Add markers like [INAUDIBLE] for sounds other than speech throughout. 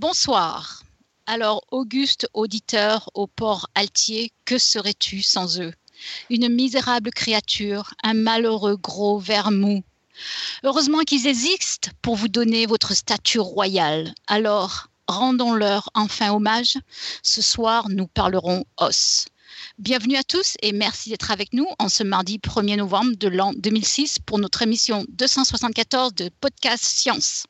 Bonsoir. Alors, Auguste, auditeur au port Altier, que serais-tu sans eux? Une misérable créature, un malheureux gros ver mou. Heureusement qu'ils existent pour vous donner votre statut royal. Alors, rendons-leur enfin hommage. Ce soir, nous parlerons os. Bienvenue à tous et merci d'être avec nous en ce mardi 1er novembre de l'an 2006 pour notre émission 274 de Podcast Science.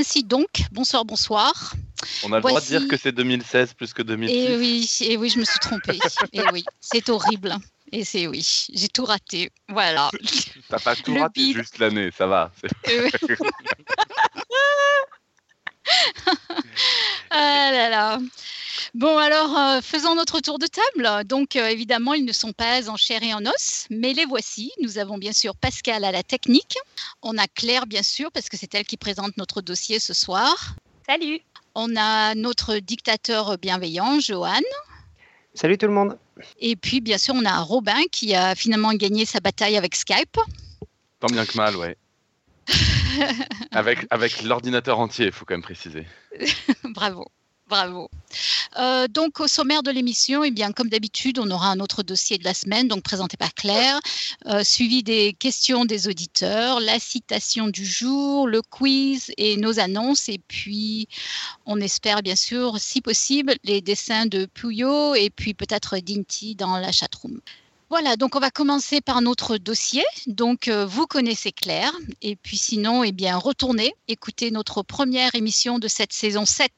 Ainsi donc, bonsoir, bonsoir. On a le droit de dire que c'est 2016 plus que 2006. Et oui, et oui, je me suis trompée. [LAUGHS] et oui, c'est horrible. Et c'est oui, j'ai tout raté. Voilà. T'as pas tout raté, juste l'année, ça va. [LAUGHS] [LAUGHS] ah là là. Bon, alors, euh, faisons notre tour de table. Donc, euh, évidemment, ils ne sont pas en chair et en os, mais les voici. Nous avons bien sûr Pascal à la technique. On a Claire, bien sûr, parce que c'est elle qui présente notre dossier ce soir. Salut. On a notre dictateur bienveillant, Johan. Salut tout le monde. Et puis, bien sûr, on a Robin qui a finalement gagné sa bataille avec Skype. Tant bien que mal, ouais. Avec l'ordinateur entier, il faut quand même préciser. [LAUGHS] Bravo. Bravo. Euh, donc, au sommaire de l'émission, eh bien, comme d'habitude, on aura un autre dossier de la semaine, donc présenté par Claire, euh, suivi des questions des auditeurs, la citation du jour, le quiz et nos annonces. Et puis, on espère bien sûr, si possible, les dessins de Puyo et puis peut-être Dinty dans la chatroom. Voilà, donc on va commencer par notre dossier. Donc euh, vous connaissez Claire, et puis sinon, eh bien, retournez écouter notre première émission de cette saison 7.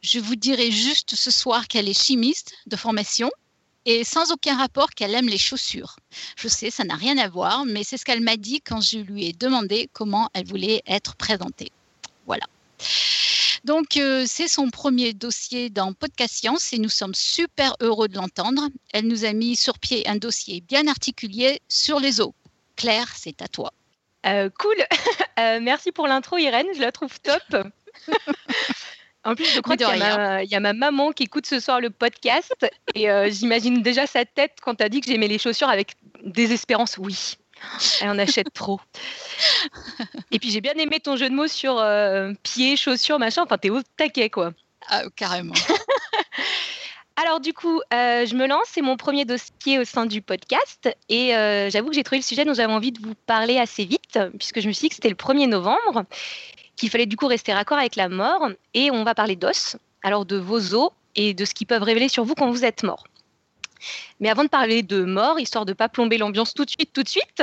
Je vous dirai juste ce soir qu'elle est chimiste de formation et sans aucun rapport qu'elle aime les chaussures. Je sais, ça n'a rien à voir, mais c'est ce qu'elle m'a dit quand je lui ai demandé comment elle voulait être présentée. Voilà. Donc, euh, c'est son premier dossier dans Podcast Science et nous sommes super heureux de l'entendre. Elle nous a mis sur pied un dossier bien articulé sur les eaux. Claire, c'est à toi. Euh, cool. [LAUGHS] Euh, merci pour l'intro, Irène. Je la trouve top. [LAUGHS] En plus, je crois qu'il y, y, a ma maman qui écoute ce soir le podcast et j'imagine déjà sa tête quand tu as dit que j'aimais les chaussures avec désespérance. Oui, elle en achète trop. Et puis j'ai bien aimé ton jeu de mots sur euh, pieds, chaussures, machin. Enfin, t'es au taquet, quoi. Ah, carrément. [LAUGHS] Alors du coup, euh, je me lance, c'est mon premier dossier au sein du podcast et euh, j'avoue que j'ai trouvé le sujet dont j'avais envie de vous parler assez vite puisque je me suis dit que c'était le 1er novembre, qu'il fallait du coup rester raccord avec la mort et on va parler d'os, alors de vos os et de ce qu'ils peuvent révéler sur vous quand vous êtes mort. Mais avant de parler de mort, histoire de ne pas plomber l'ambiance tout de suite, tout de suite,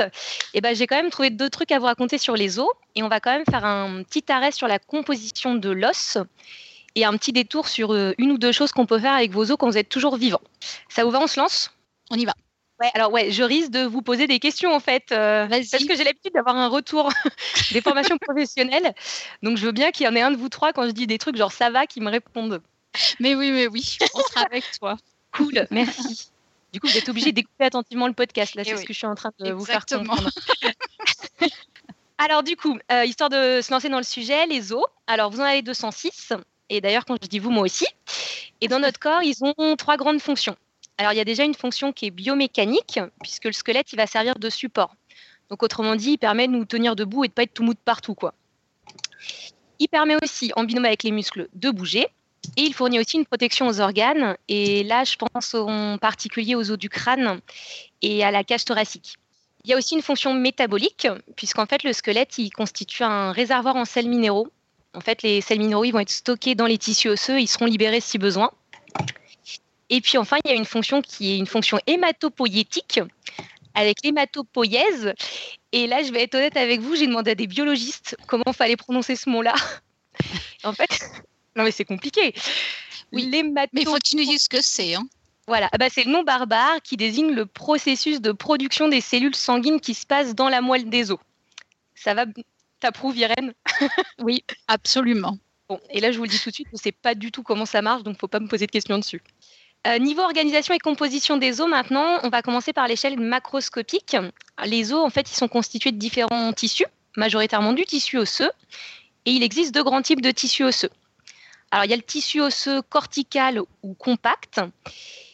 eh ben, j'ai quand même trouvé deux trucs à vous raconter sur les os. Et on va quand même faire un petit arrêt sur la composition de l'os et un petit détour sur euh, une ou deux choses qu'on peut faire avec vos os quand vous êtes toujours vivant. Ça vous va, on se lance? On y va. Ouais, alors ouais, je risque de vous poser des questions en fait, euh, parce que j'ai l'habitude d'avoir un retour [LAUGHS] des formations [LAUGHS] professionnelles. Donc je veux bien qu'il y en ait un de vous trois quand je dis des trucs genre ça va qui me répondent. Mais oui, mais oui, on sera avec toi. Cool, [LAUGHS] merci. Du coup, vous êtes obligé d'écouter attentivement le podcast. Là, c'est ce que je suis en train de vous faire comprendre. [LAUGHS] Alors, du coup, euh, histoire de se lancer dans le sujet, les os. Alors, vous en avez 206. Et d'ailleurs, quand je dis vous, moi aussi. Et dans notre corps, ils ont trois grandes fonctions. Alors, il y a déjà une fonction qui est biomécanique, puisque le squelette, il va servir de support. Donc, autrement dit, il permet de nous tenir debout et de ne pas être tout mou de partout. Quoi. Il permet aussi, en binôme avec les muscles, de bouger. Et il fournit aussi une protection aux organes. Et là, je pense en particulier aux os du crâne et à la cage thoracique. Il y a aussi une fonction métabolique, puisqu'en fait, le squelette, il constitue un réservoir en sels minéraux. En fait, les sels minéraux, ils vont être stockés dans les tissus osseux, ils seront libérés si besoin. Et puis enfin, il y a une fonction qui est une fonction hématopoïétique, avec l'hématopoïèse. Et là, je vais être honnête avec vous, j'ai demandé à des biologistes comment fallait prononcer ce mot-là. [LAUGHS] en fait, non, mais c'est compliqué. Oui, mais il faut que tu nous dises ce que c'est. Hein. Voilà, ah bah, c'est le nom barbare qui désigne le processus de production des cellules sanguines qui se passe dans la moelle des os. Ça va T'approuves, Irène [LAUGHS] Oui, absolument. Bon, et là, je vous le dis tout de suite, je ne sais pas du tout comment ça marche, donc il ne faut pas me poser de questions dessus. Euh, niveau organisation et composition des os, maintenant, on va commencer par l'échelle macroscopique. Les os, en fait, ils sont constitués de différents tissus, majoritairement du tissu osseux, Et il existe deux grands types de tissus osseux. Alors, il y a le tissu osseux cortical ou compact,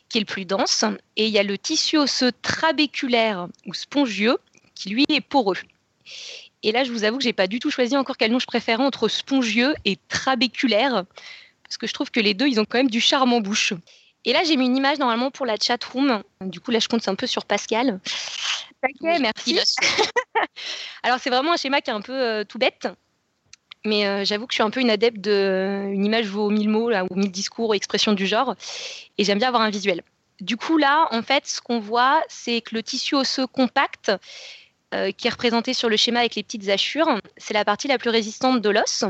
qui est le plus dense, et il y a le tissu osseux trabéculaire ou spongieux, qui lui est poreux. Et là, je vous avoue que j'ai pas du tout choisi encore quel nom je préférais entre spongieux et trabéculaire, parce que je trouve que les deux, ils ont quand même du charme en bouche. Et là, j'ai mis une image normalement pour la chat room. Du coup, là, je compte un peu sur Pascal. Ok, merci. [LAUGHS] Alors, c'est vraiment un schéma qui est un peu euh, tout bête. Mais euh, j'avoue que je suis un peu une adepte de une image vaut mille mots là, ou mille discours ou expressions du genre. Et j'aime bien avoir un visuel. Du coup, là, en fait, ce qu'on voit, c'est que le tissu osseux compact, euh, qui est représenté sur le schéma avec les petites hachures, c'est la partie la plus résistante de l'os.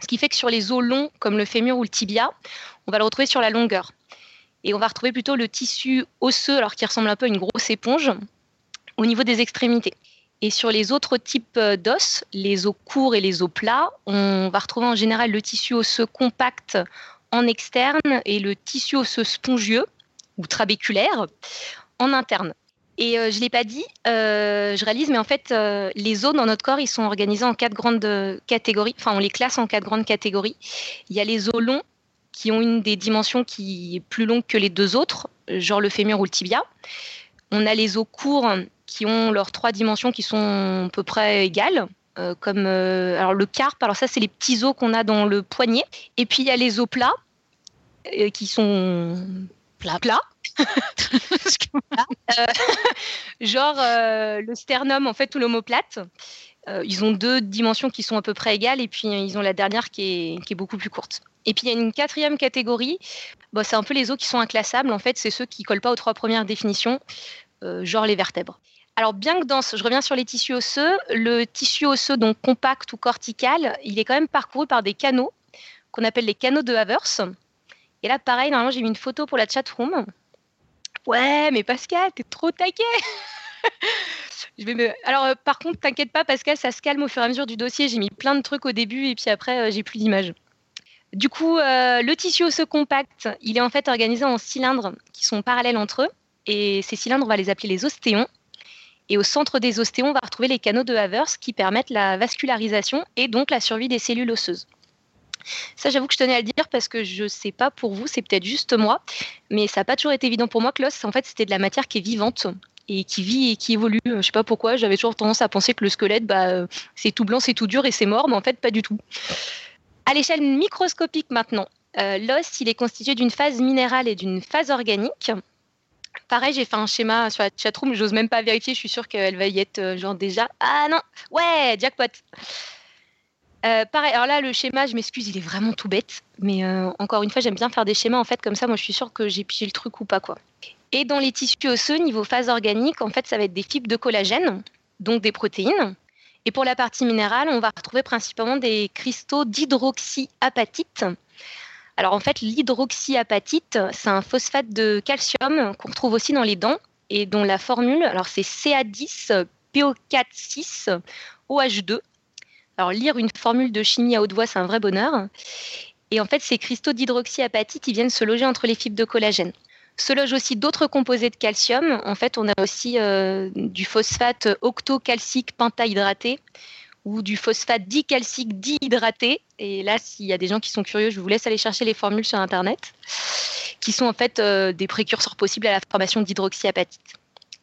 Ce qui fait que sur les os longs, comme le fémur ou le tibia, on va le retrouver sur la longueur. Et on va retrouver plutôt le tissu osseux, alors qui ressemble un peu à une grosse éponge, au niveau des extrémités. Et sur les autres types euh, d'os, les os courts et les os plats, on va retrouver en général le tissu osseux compact en externe et le tissu osseux spongieux ou trabéculaire en interne. Et euh, je ne l'ai pas dit, euh, je réalise, mais en fait, les os dans notre corps, ils sont organisés en quatre grandes catégories. Enfin, on les classe en quatre grandes catégories. Il y a les os longs, qui ont une des dimensions qui est plus longue que les deux autres, genre le fémur ou le tibia. On a les os courts qui ont leurs trois dimensions qui sont à peu près égales. Euh, comme euh, alors le carpe, alors ça c'est les petits os qu'on a dans le poignet. Et puis il y a les os plats euh, qui sont plats. plats. [LAUGHS] [LAUGHS] genre le sternum en fait ou l'omoplate. ils ont deux dimensions qui sont à peu près égales et puis ils ont la dernière qui est, qui est beaucoup plus courte. Et puis il y a une quatrième catégorie, bon, c'est un peu les os qui sont inclassables. En fait, c'est ceux qui collent pas aux trois premières définitions, genre les vertèbres. Alors bien que dense, je reviens sur les tissus osseux, le tissu osseux donc compact ou cortical, il est quand même parcouru par des canaux qu'on appelle les canaux de Havers. Et là, pareil, normalement, j'ai mis une photo pour la chat room. Ouais, mais Pascal, t'es trop taqué [LAUGHS] Je vais me... Alors, euh, par contre, t'inquiète pas, Pascal, ça se calme au fur et à mesure du dossier. J'ai mis plein de trucs au début et puis après, euh, j'ai plus d'images. Du coup, euh, le tissu osseux compact, il est en fait organisé en cylindres qui sont parallèles entre eux. Et ces cylindres, on va les appeler les ostéons. Et au centre des ostéons, on va retrouver les canaux de Havers qui permettent la vascularisation et donc la survie des cellules osseuses. Ça, j'avoue que je tenais à le dire parce que je ne sais pas pour vous, c'est peut-être juste moi, mais ça n'a pas toujours été évident pour moi que l'os, en fait, c'était de la matière qui est vivante et qui vit et qui évolue. Je ne sais pas pourquoi, j'avais toujours tendance à penser que le squelette, bah, c'est tout blanc, c'est tout dur et c'est mort, mais en fait, pas du tout. À l'échelle microscopique maintenant, euh, l'os, il est constitué d'une phase minérale et d'une phase organique. Pareil, j'ai fait un schéma sur la chatroom, j'ose même pas vérifier, je suis sûre qu'elle va y être euh, genre déjà. Ah non, ouais, jackpot. Euh, pareil, alors là, le schéma, je m'excuse, il est vraiment tout bête. Mais encore une fois, j'aime bien faire des schémas en fait, comme ça, moi je suis sûre que j'ai pigé le truc ou pas quoi. Et dans les tissus osseux, niveau phase organique, en fait, ça va être des fibres de collagène, donc des protéines. Et pour la partie minérale, on va retrouver principalement des cristaux d'hydroxyapatite. Alors en fait, l'hydroxyapatite, c'est un phosphate de calcium qu'on retrouve aussi dans les dents et dont la formule, alors c'est CA10 PO4 OH2. Alors lire une formule de chimie à haute voix, c'est un vrai bonheur. Et en fait, ces cristaux d'hydroxyapatite, ils viennent se loger entre les fibres de collagène se logent aussi d'autres composés de calcium. En fait, on a aussi euh, du phosphate octocalcique pentahydraté ou du phosphate dicalcique dihydraté. Et là, s'il y a des gens qui sont curieux, je vous laisse aller chercher les formules sur Internet, qui sont en fait euh, des précurseurs possibles à la formation d'hydroxyapatite.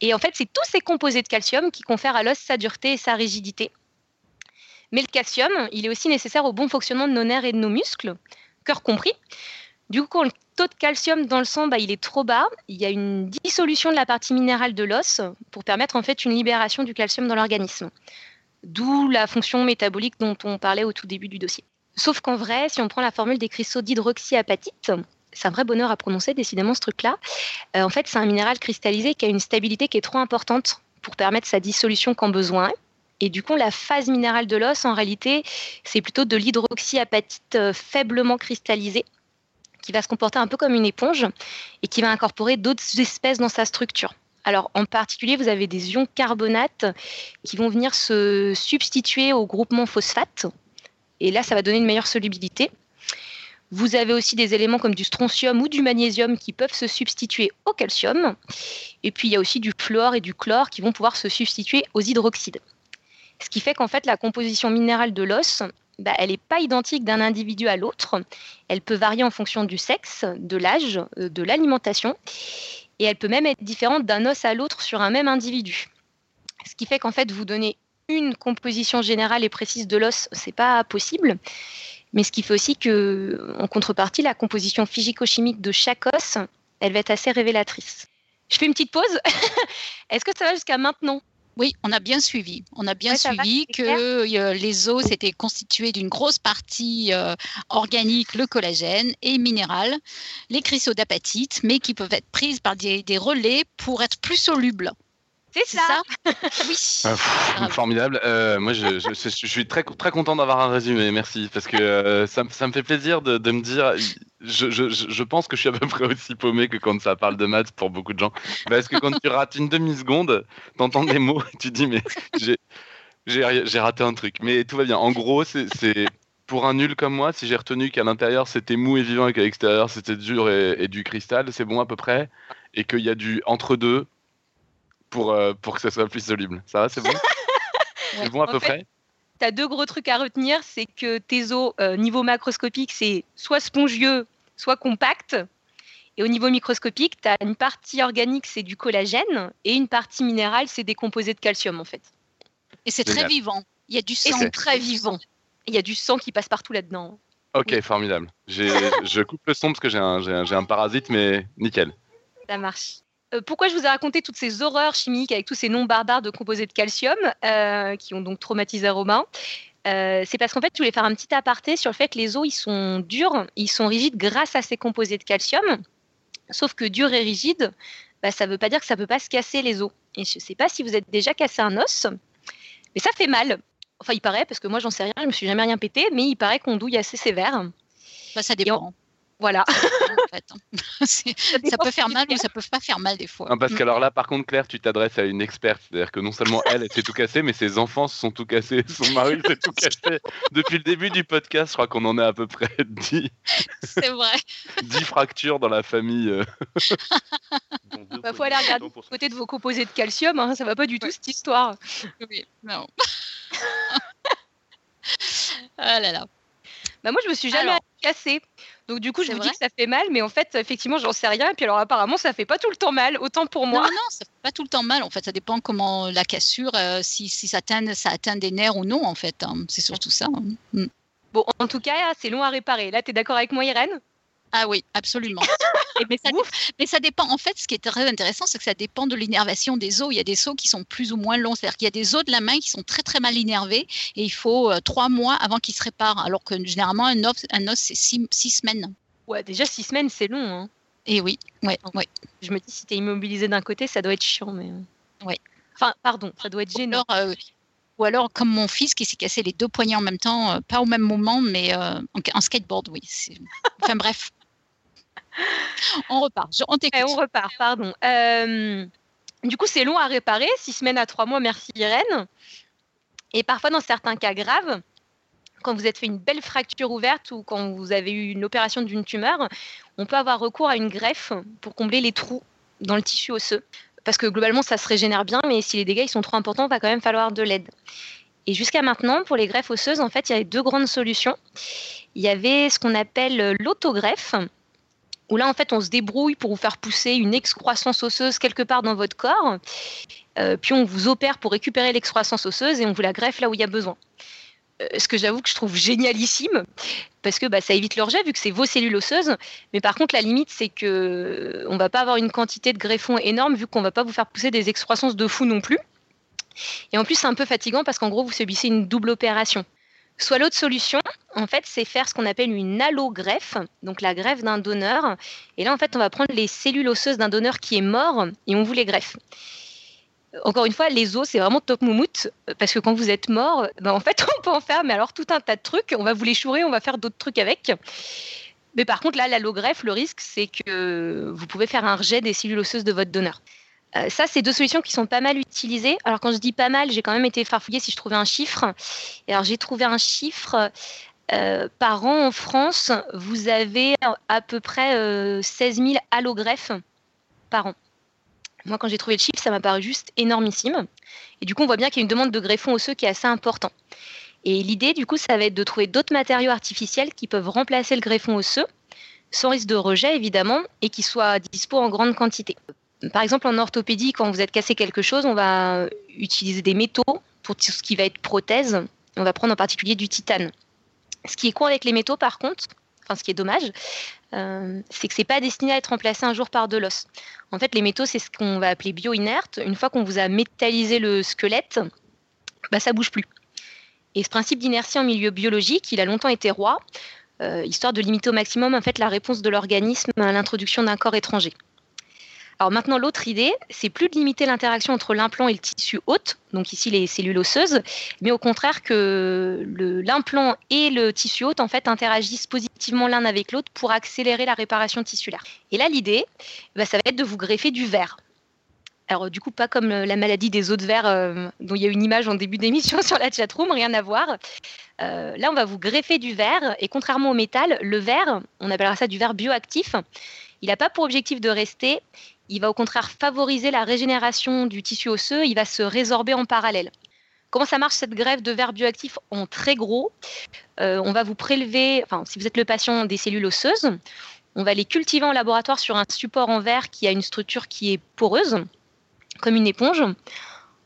Et en fait, c'est tous ces composés de calcium qui confèrent à l'os sa dureté et sa rigidité. Mais le calcium, il est aussi nécessaire au bon fonctionnement de nos nerfs et de nos muscles, cœur compris. Du coup, quand le taux de calcium dans le sang bah, est trop bas, il y a une dissolution de la partie minérale de l'os pour permettre en fait une libération du calcium dans l'organisme. D'où la fonction métabolique dont on parlait au tout début du dossier. Sauf qu'en vrai, si on prend la formule des cristaux d'hydroxyapatite, c'est un vrai bonheur à prononcer, décidément, ce truc-là. Euh, en fait, c'est un minéral cristallisé qui a une stabilité qui est trop importante pour permettre sa dissolution quand besoin. Et du coup, la phase minérale de l'os, en réalité, c'est plutôt de l'hydroxyapatite euh, faiblement cristallisée qui va se comporter un peu comme une éponge et qui va incorporer d'autres espèces dans sa structure. Alors en particulier, vous avez des ions carbonates qui vont venir se substituer au groupement phosphate. Et là, ça va donner une meilleure solubilité. Vous avez aussi des éléments comme du strontium ou du magnésium qui peuvent se substituer au calcium. Et puis il y a aussi du fluor et du chlore qui vont pouvoir se substituer aux hydroxydes. Ce qui fait qu'en fait, la composition minérale de l'os, bah, elle n'est pas identique d'un individu à l'autre. Elle peut varier en fonction du sexe, de l'âge, euh, de l'alimentation. Et elle peut même être différente d'un os à l'autre sur un même individu. Ce qui fait qu'en fait, vous donner une composition générale et précise de l'os, c'est pas possible. Mais ce qui fait aussi que, en contrepartie, la composition physico-chimique de chaque os, elle va être assez révélatrice. Je fais une petite pause. [LAUGHS] Est-ce que ça va jusqu'à maintenant? Oui, on a bien suivi. On a bien suivi que euh, les os étaient constitués d'une grosse partie euh, organique, le collagène, et minéral, les cristaux d'apatite, mais qui peuvent être prises par des relais pour être plus solubles. C'est ça. [LAUGHS] oui. Ah, formidable. Euh, moi, je, suis très, très content d'avoir un résumé. Merci. Parce que euh, ça, me fait plaisir de, me dire. Je, pense que je suis à peu près aussi paumé que quand ça parle de maths pour beaucoup de gens. Parce que quand tu rates une demi-seconde, t'entends des mots et tu dis, mais j'ai raté un truc. Mais tout va bien. En gros, c'est pour un nul comme moi, si j'ai retenu qu'à l'intérieur c'était mou et vivant et qu'à l'extérieur c'était dur et, et, du cristal, c'est bon à peu près. Et qu'il y a du entre-deux pour, euh, pour que ça soit plus soluble. Ça va, c'est bon? [LAUGHS] C'est bon à peu près? Tu as deux gros trucs à retenir, c'est que tes os, euh, niveau macroscopique, c'est soit spongieux, soit compact. Et au niveau microscopique, tu as une partie organique, c'est du collagène, et une partie minérale, c'est des composés de calcium, en fait. Et c'est très vivant. Il y a du sang. Et très vivant. Il y a du sang qui passe partout là-dedans. Ok, formidable. je coupe le son parce que j'ai un, un, parasite, mais nickel. Ça marche. Euh, pourquoi je vous ai raconté toutes ces horreurs chimiques avec tous ces noms barbares de composés de calcium euh, qui ont donc traumatisé Romain euh, c'est parce qu'en fait, je voulais faire un petit aparté sur le fait que les os, ils sont durs, ils sont rigides grâce à ces composés de calcium. Sauf que dur et rigide, bah, ça ne veut pas dire que ça ne peut pas se casser les os. Et je ne sais pas si vous êtes déjà cassé un os, mais ça fait mal. Enfin, il paraît, parce que moi, j'en sais rien, je me suis jamais rien pété, mais il paraît qu'on douille assez sévère. Bah, ça dépend. Voilà. [LAUGHS] Hein. [LAUGHS] ça, peut faire mal ou ça peut pas faire mal des fois. parce qu'alors là, par contre, Claire, tu t'adresses à une experte. C'est-à-dire que non seulement elle, elle s'est tout cassé, mais ses enfants se sont tout cassés. [LAUGHS] Son mari s'est tout cassé. Depuis le début du podcast, je crois qu'on en est à peu près 10. C'est vrai. 10 fractures dans la famille. Il euh. bah, faut aller regarder du côté de vos composés de calcium. Hein, ça va pas du tout cette histoire. Oui, non. ah là là. Bah moi, je me suis jamais cassée. Donc du coup, je vous dis que ça fait mal, mais en fait, effectivement, j'en sais rien. Et puis alors, apparemment, ça fait pas tout le temps mal, autant pour moi. Non, non, ça fait pas tout le temps mal. En fait, ça dépend comment la cassure, euh, si, ça, atteint, ça atteint des nerfs ou non, en fait. Hein. C'est surtout ça. Hein. Mm. Bon, en tout cas, c'est long à réparer. Là, tu es d'accord avec moi, Irène? Ah oui, absolument. [LAUGHS] mais, ça, mais, ça, dépend. En fait, ce qui est très intéressant, c'est que ça dépend de l'innervation des os. Il y a des os qui sont plus ou moins longs. C'est-à-dire qu'il y a des os de la main qui sont très très mal innervés et il faut euh, trois mois avant qu'ils se réparent. Alors que généralement, un os, un os c'est six, semaines. Ouais, déjà six semaines, c'est long. Hein. Et oui, ouais, ouais. Je me dis, si tu es immobilisé d'un côté, ça doit être chiant. Mais... Euh. Ouais. Enfin, pardon, ça doit être gênant. Alors, euh, ou alors, comme mon fils qui s'est cassé les deux poignets en même temps, pas au même moment, mais en, skateboard, oui. Enfin bref. [LAUGHS] on repart. on t'écoute. on repart, pardon. Euh, du coup, c'est long à réparer, six semaines à trois mois, merci Irène. Et parfois, dans certains cas graves, quand vous êtes fait une belle fracture ouverte ou quand vous avez eu une opération d'une tumeur, on peut avoir recours à une greffe pour combler les trous dans le tissu osseux. Parce que globalement, ça se régénère bien, mais si les dégâts sont trop importants, il va quand même falloir de l'aide. Et jusqu'à maintenant, pour les greffes osseuses, en fait, il y avait deux grandes solutions. Il y avait ce qu'on appelle l'autogreffe, où là, en fait, on se débrouille pour vous faire pousser une excroissance osseuse quelque part dans votre corps. Euh, puis on vous opère pour récupérer l'excroissance osseuse et on vous la greffe là où il y a besoin. Euh, ce que j'avoue que je trouve génialissime, parce que bah, ça évite le rejet vu que c'est vos cellules osseuses. Mais par contre, la limite, c'est que euh, on va pas avoir une quantité de greffons énorme vu qu'on va pas vous faire pousser des excroissances de fou non plus. Et en plus, c'est un peu fatigant parce qu'en gros, vous subissez une double opération. Soit l'autre solution, en fait, c'est faire ce qu'on appelle une allogreffe, donc la greffe d'un donneur. Et là, en fait, on va prendre les cellules osseuses d'un donneur qui est mort et on vous les greffe. Encore une fois, les os, c'est vraiment top moumoute, parce que quand vous êtes mort, ben, en fait, [LAUGHS] on peut en faire, mais alors tout un tas de trucs. On va vous les chourer, on va faire d'autres trucs avec. Mais par contre, là, l'allogreffe, le risque, c'est que vous pouvez faire un rejet des cellules osseuses de votre donneur. Euh, ça, c'est deux solutions qui sont pas mal utilisées. Alors, quand je dis pas mal, j'ai quand même été farfouillée si je trouvais un chiffre. Et alors, j'ai trouvé un chiffre. Euh, par an en France, vous avez à peu près 16 euh, 000 allogreffes par an. Moi, quand j'ai trouvé le chiffre, ça m'a paru juste énormissime. Et du coup, on voit bien qu'il y a une demande de greffon osseux qui est assez important. Et l'idée, du coup, ça va être de trouver d'autres matériaux artificiels qui peuvent remplacer le greffon osseux, sans risque de rejet, évidemment, et qui soient dispo en grande quantité. Par exemple, en orthopédie, quand vous êtes cassé quelque chose, on va utiliser des métaux pour ce qui va être prothèse. On va prendre en particulier du titane. Ce qui est con avec les métaux, par contre, enfin ce qui est dommage, euh, c'est que c'est pas destiné à être remplacé un jour par de l'os. En fait, les métaux, c'est ce qu'on va appeler bio-inerte. Une fois qu'on vous a métallisé le squelette, bah, ça bouge plus. Et ce principe d'inertie en milieu biologique, il a longtemps été roi, euh, histoire de limiter au maximum en fait la réponse de l'organisme à l'introduction d'un corps étranger. Alors maintenant, l'autre idée, c'est plus de limiter l'interaction entre l'implant et le tissu hôte, donc ici les cellules osseuses, mais au contraire que l'implant et le tissu hôte en fait interagissent positivement l'un avec l'autre pour accélérer la réparation tissulaire. Et là, l'idée, bah, ça va être de vous greffer du verre. Alors du coup, pas comme la maladie des os de verre euh, dont il y a une image en début d'émission [LAUGHS] sur la chatroom, rien à voir. Euh, là, on va vous greffer du verre et contrairement au métal, le verre, on appellera ça du verre bioactif, il n'a pas pour objectif de rester, il va au contraire favoriser la régénération du tissu osseux, il va se résorber en parallèle. Comment ça marche cette greffe de verre bioactif en très gros? Euh, On va vous prélever, enfin, si vous êtes le patient, des cellules osseuses. On va les cultiver en laboratoire sur un support en verre qui a une structure qui est poreuse, comme une éponge.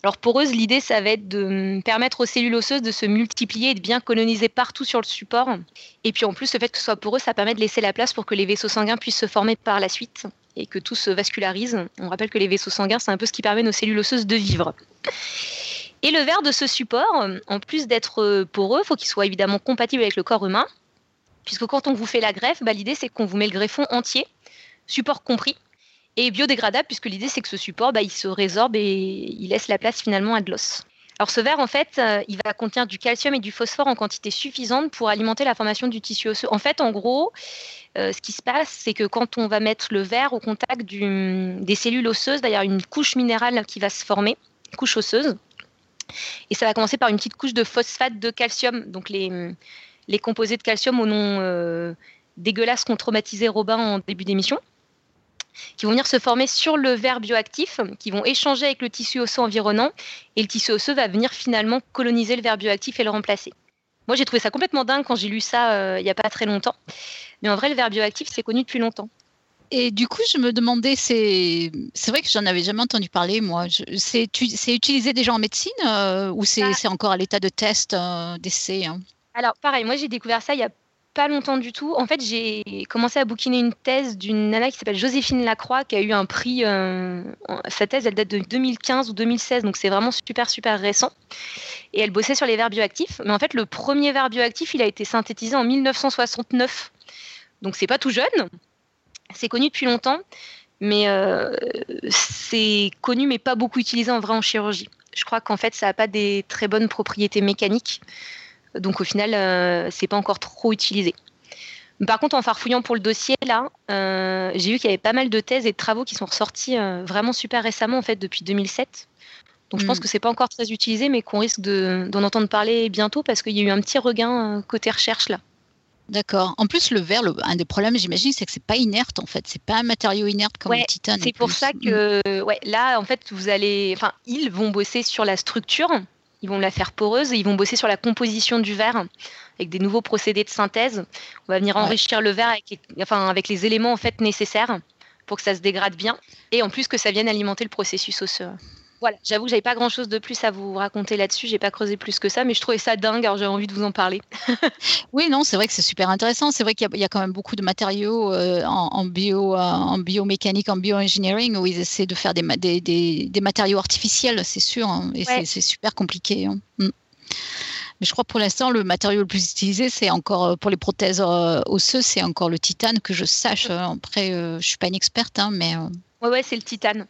Alors poreuse, l'idée, ça va être de permettre aux cellules osseuses de se multiplier et de bien coloniser partout sur le support. Et puis en plus, le fait que ce soit poreux, ça permet de laisser la place pour que les vaisseaux sanguins puissent se former par la suite et que tout se vascularise. On rappelle que les vaisseaux sanguins, c'est un peu ce qui permet aux cellules osseuses de vivre. Et le verre de ce support, en plus d'être poreux, il faut qu'il soit évidemment compatible avec le corps humain, puisque quand on vous fait la greffe, bah, l'idée c'est qu'on vous met le greffon entier, support compris, et biodégradable, puisque l'idée c'est que ce support, bah, il se résorbe et il laisse la place finalement à de l'os. Alors ce verre, en fait, euh, il va contenir du calcium et du phosphore en quantité suffisante pour alimenter la formation du tissu osseux. En fait, en gros, euh, ce qui se passe, c'est que quand on va mettre le verre au contact des cellules osseuses, d'ailleurs une couche minérale qui va se former, couche osseuse, et ça va commencer par une petite couche de phosphate de calcium, donc les, composés de calcium au nom euh, dégueulasse qu'ont traumatisé Robin en début d'émission qui vont venir se former sur le verre bioactif, qui vont échanger avec le tissu osseux environnant, et le tissu osseux va venir finalement coloniser le verre bioactif et le remplacer. Moi, j'ai trouvé ça complètement dingue quand j'ai lu ça euh, il n'y a pas très longtemps. Mais en vrai, le verre bioactif, c'est connu depuis longtemps. Et du coup, je me demandais, c'est vrai que j'en avais jamais entendu parler, moi. C'est utilisé déjà en médecine euh, ou ah. c'est encore à l'état de test, euh, d'essai hein? Alors, pareil, moi j'ai découvert ça il y a pas longtemps du tout. En fait, j'ai commencé à bouquiner une thèse d'une nana qui s'appelle Joséphine Lacroix, qui a eu un prix. Euh, sa thèse, elle date de 2015 ou 2016, donc c'est vraiment super, super récent. Et elle bossait sur les vers bioactifs. Mais en fait, le premier verre bioactif, il a été synthétisé en 1969. Donc c'est pas tout jeune. C'est connu depuis longtemps, mais euh, c'est connu, mais pas beaucoup utilisé en vrai en chirurgie. Je crois qu'en fait, ça n'a pas des très bonnes propriétés mécaniques. Donc au final, euh, c'est pas encore trop utilisé. Par contre, en farfouillant pour le dossier, là, euh, j'ai vu qu'il y avait pas mal de thèses et de travaux qui sont ressortis euh, vraiment super récemment, en fait, depuis 2007. Donc je pense hmm. que c'est pas encore très utilisé, mais qu'on risque d'en entendre parler bientôt parce qu'il y a eu un petit regain côté recherche là. D'accord. En plus, le verre, un des problèmes, j'imagine, c'est que c'est pas inerte en fait. C'est pas un matériau inerte comme le titane. C'est pour ça que, ouais, là, en fait, vous allez, enfin, ils vont bosser sur la structure ils vont la faire poreuse et ils vont bosser sur la composition du verre avec des nouveaux procédés de synthèse. On va venir enrichir le verre avec, enfin, avec les éléments en fait nécessaires pour que ça se dégrade bien et en plus que ça vienne alimenter le processus osseux. Voilà, j'avoue que j'avais pas grand chose de plus à vous raconter là-dessus, j'ai pas creusé plus que ça, mais je trouvais ça dingue, alors j'avais envie de vous en parler. [LAUGHS] oui, non, c'est vrai que c'est super intéressant. C'est vrai qu'il y, a quand même beaucoup de matériaux euh, en, bio, euh, en biomécanique, en bioengineering, où ils essaient de faire des, des, matériaux artificiels, c'est sûr, hein, et c'est super compliqué. Hein. Mm. Mais je crois pour l'instant, le matériau le plus utilisé, c'est encore euh, pour les prothèses osseuses, c'est encore le titane, que je sache. Après, je suis pas une experte, hein, mais. Ouais, ouais, c'est le titane.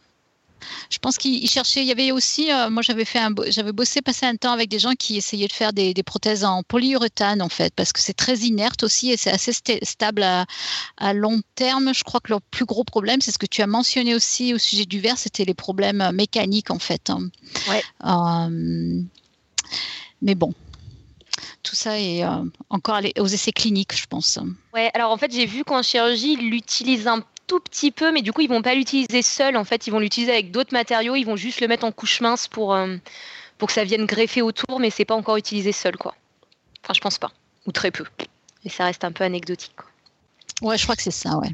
Je pense qu'il cherchait. Il y avait aussi, euh, moi j'avais fait, j'avais bossé, passé un temps avec des gens qui essayaient de faire des, prothèses en polyuréthane en fait, parce que c'est très inerte aussi et c'est assez stable à, long terme. Je crois que leur plus gros problème, c'est ce que tu as mentionné aussi au sujet du verre, c'était les problèmes euh, mécaniques en fait. Hein. Ouais. Euh, mais bon, tout ça est encore aux essais cliniques, je pense. Ouais, alors en fait, j'ai vu qu'en chirurgie, ils l'utilisent un tout petit peu, mais du coup, ils vont pas l'utiliser seul. En fait, ils vont l'utiliser avec d'autres matériaux. Ils vont juste le mettre en couche mince pour, euh, pour que ça vienne greffer autour, mais c'est pas encore utilisé seul, quoi. Enfin, je pense pas, ou très peu. Et ça reste un peu anecdotique. Quoi. Ouais, je crois que c'est ça, ouais.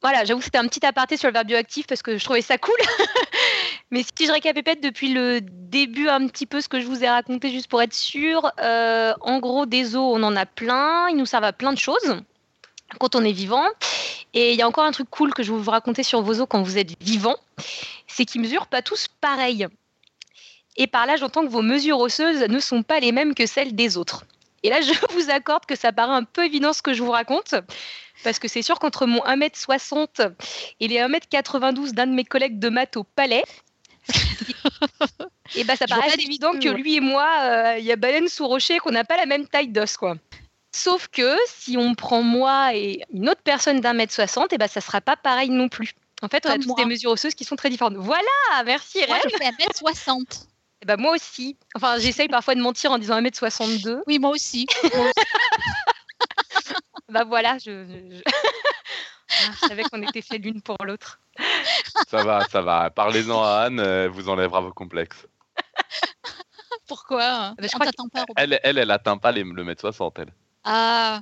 Voilà, j'avoue que c'était un petit aparté sur le verbe bioactif parce que je trouvais ça cool. [LAUGHS] Mais si je récapépète depuis le début un petit peu ce que je vous ai raconté juste pour être sûr, euh, en gros des os on en a plein, ils nous servent à plein de choses quand on est vivant. Et il y a encore un truc cool que je vais vous raconter sur vos os quand vous êtes vivant, c'est qu'ils mesurent pas tous pareil. Et par là, j'entends que vos mesures osseuses ne sont pas les mêmes que celles des autres. Et là, je [LAUGHS] vous accorde que ça paraît un peu évident ce que je vous raconte, parce que c'est sûr qu'entre mon 1m60 et les 1m92 d'un de mes collègues de maths au palais, [LAUGHS] et bah ça paraît évident que lui et moi, euh, il y a baleine sous rocher, qu'on n'a pas la même taille d'os, quoi. Sauf que si on prend moi et une autre personne d'un mètre soixante, et bah ça sera pas pareil non plus. En fait, on a toutes des mesures osseuses qui sont très différentes. Voilà, merci Moi, je fais 1m60. Et bah moi aussi. Enfin, j'essaye parfois de mentir en disant 1m62. Oui, moi aussi. [LAUGHS] bah voilà, je, je... Ah, [LAUGHS] je savais qu'on était fait l'une pour l'autre. Ça va, ça va. Parlez-en à Anne, elle vous enlèvera vos complexes. Pourquoi? Ah crois pas. Elle, elle, elle atteint pas les, le mètre 60, elle. Ah,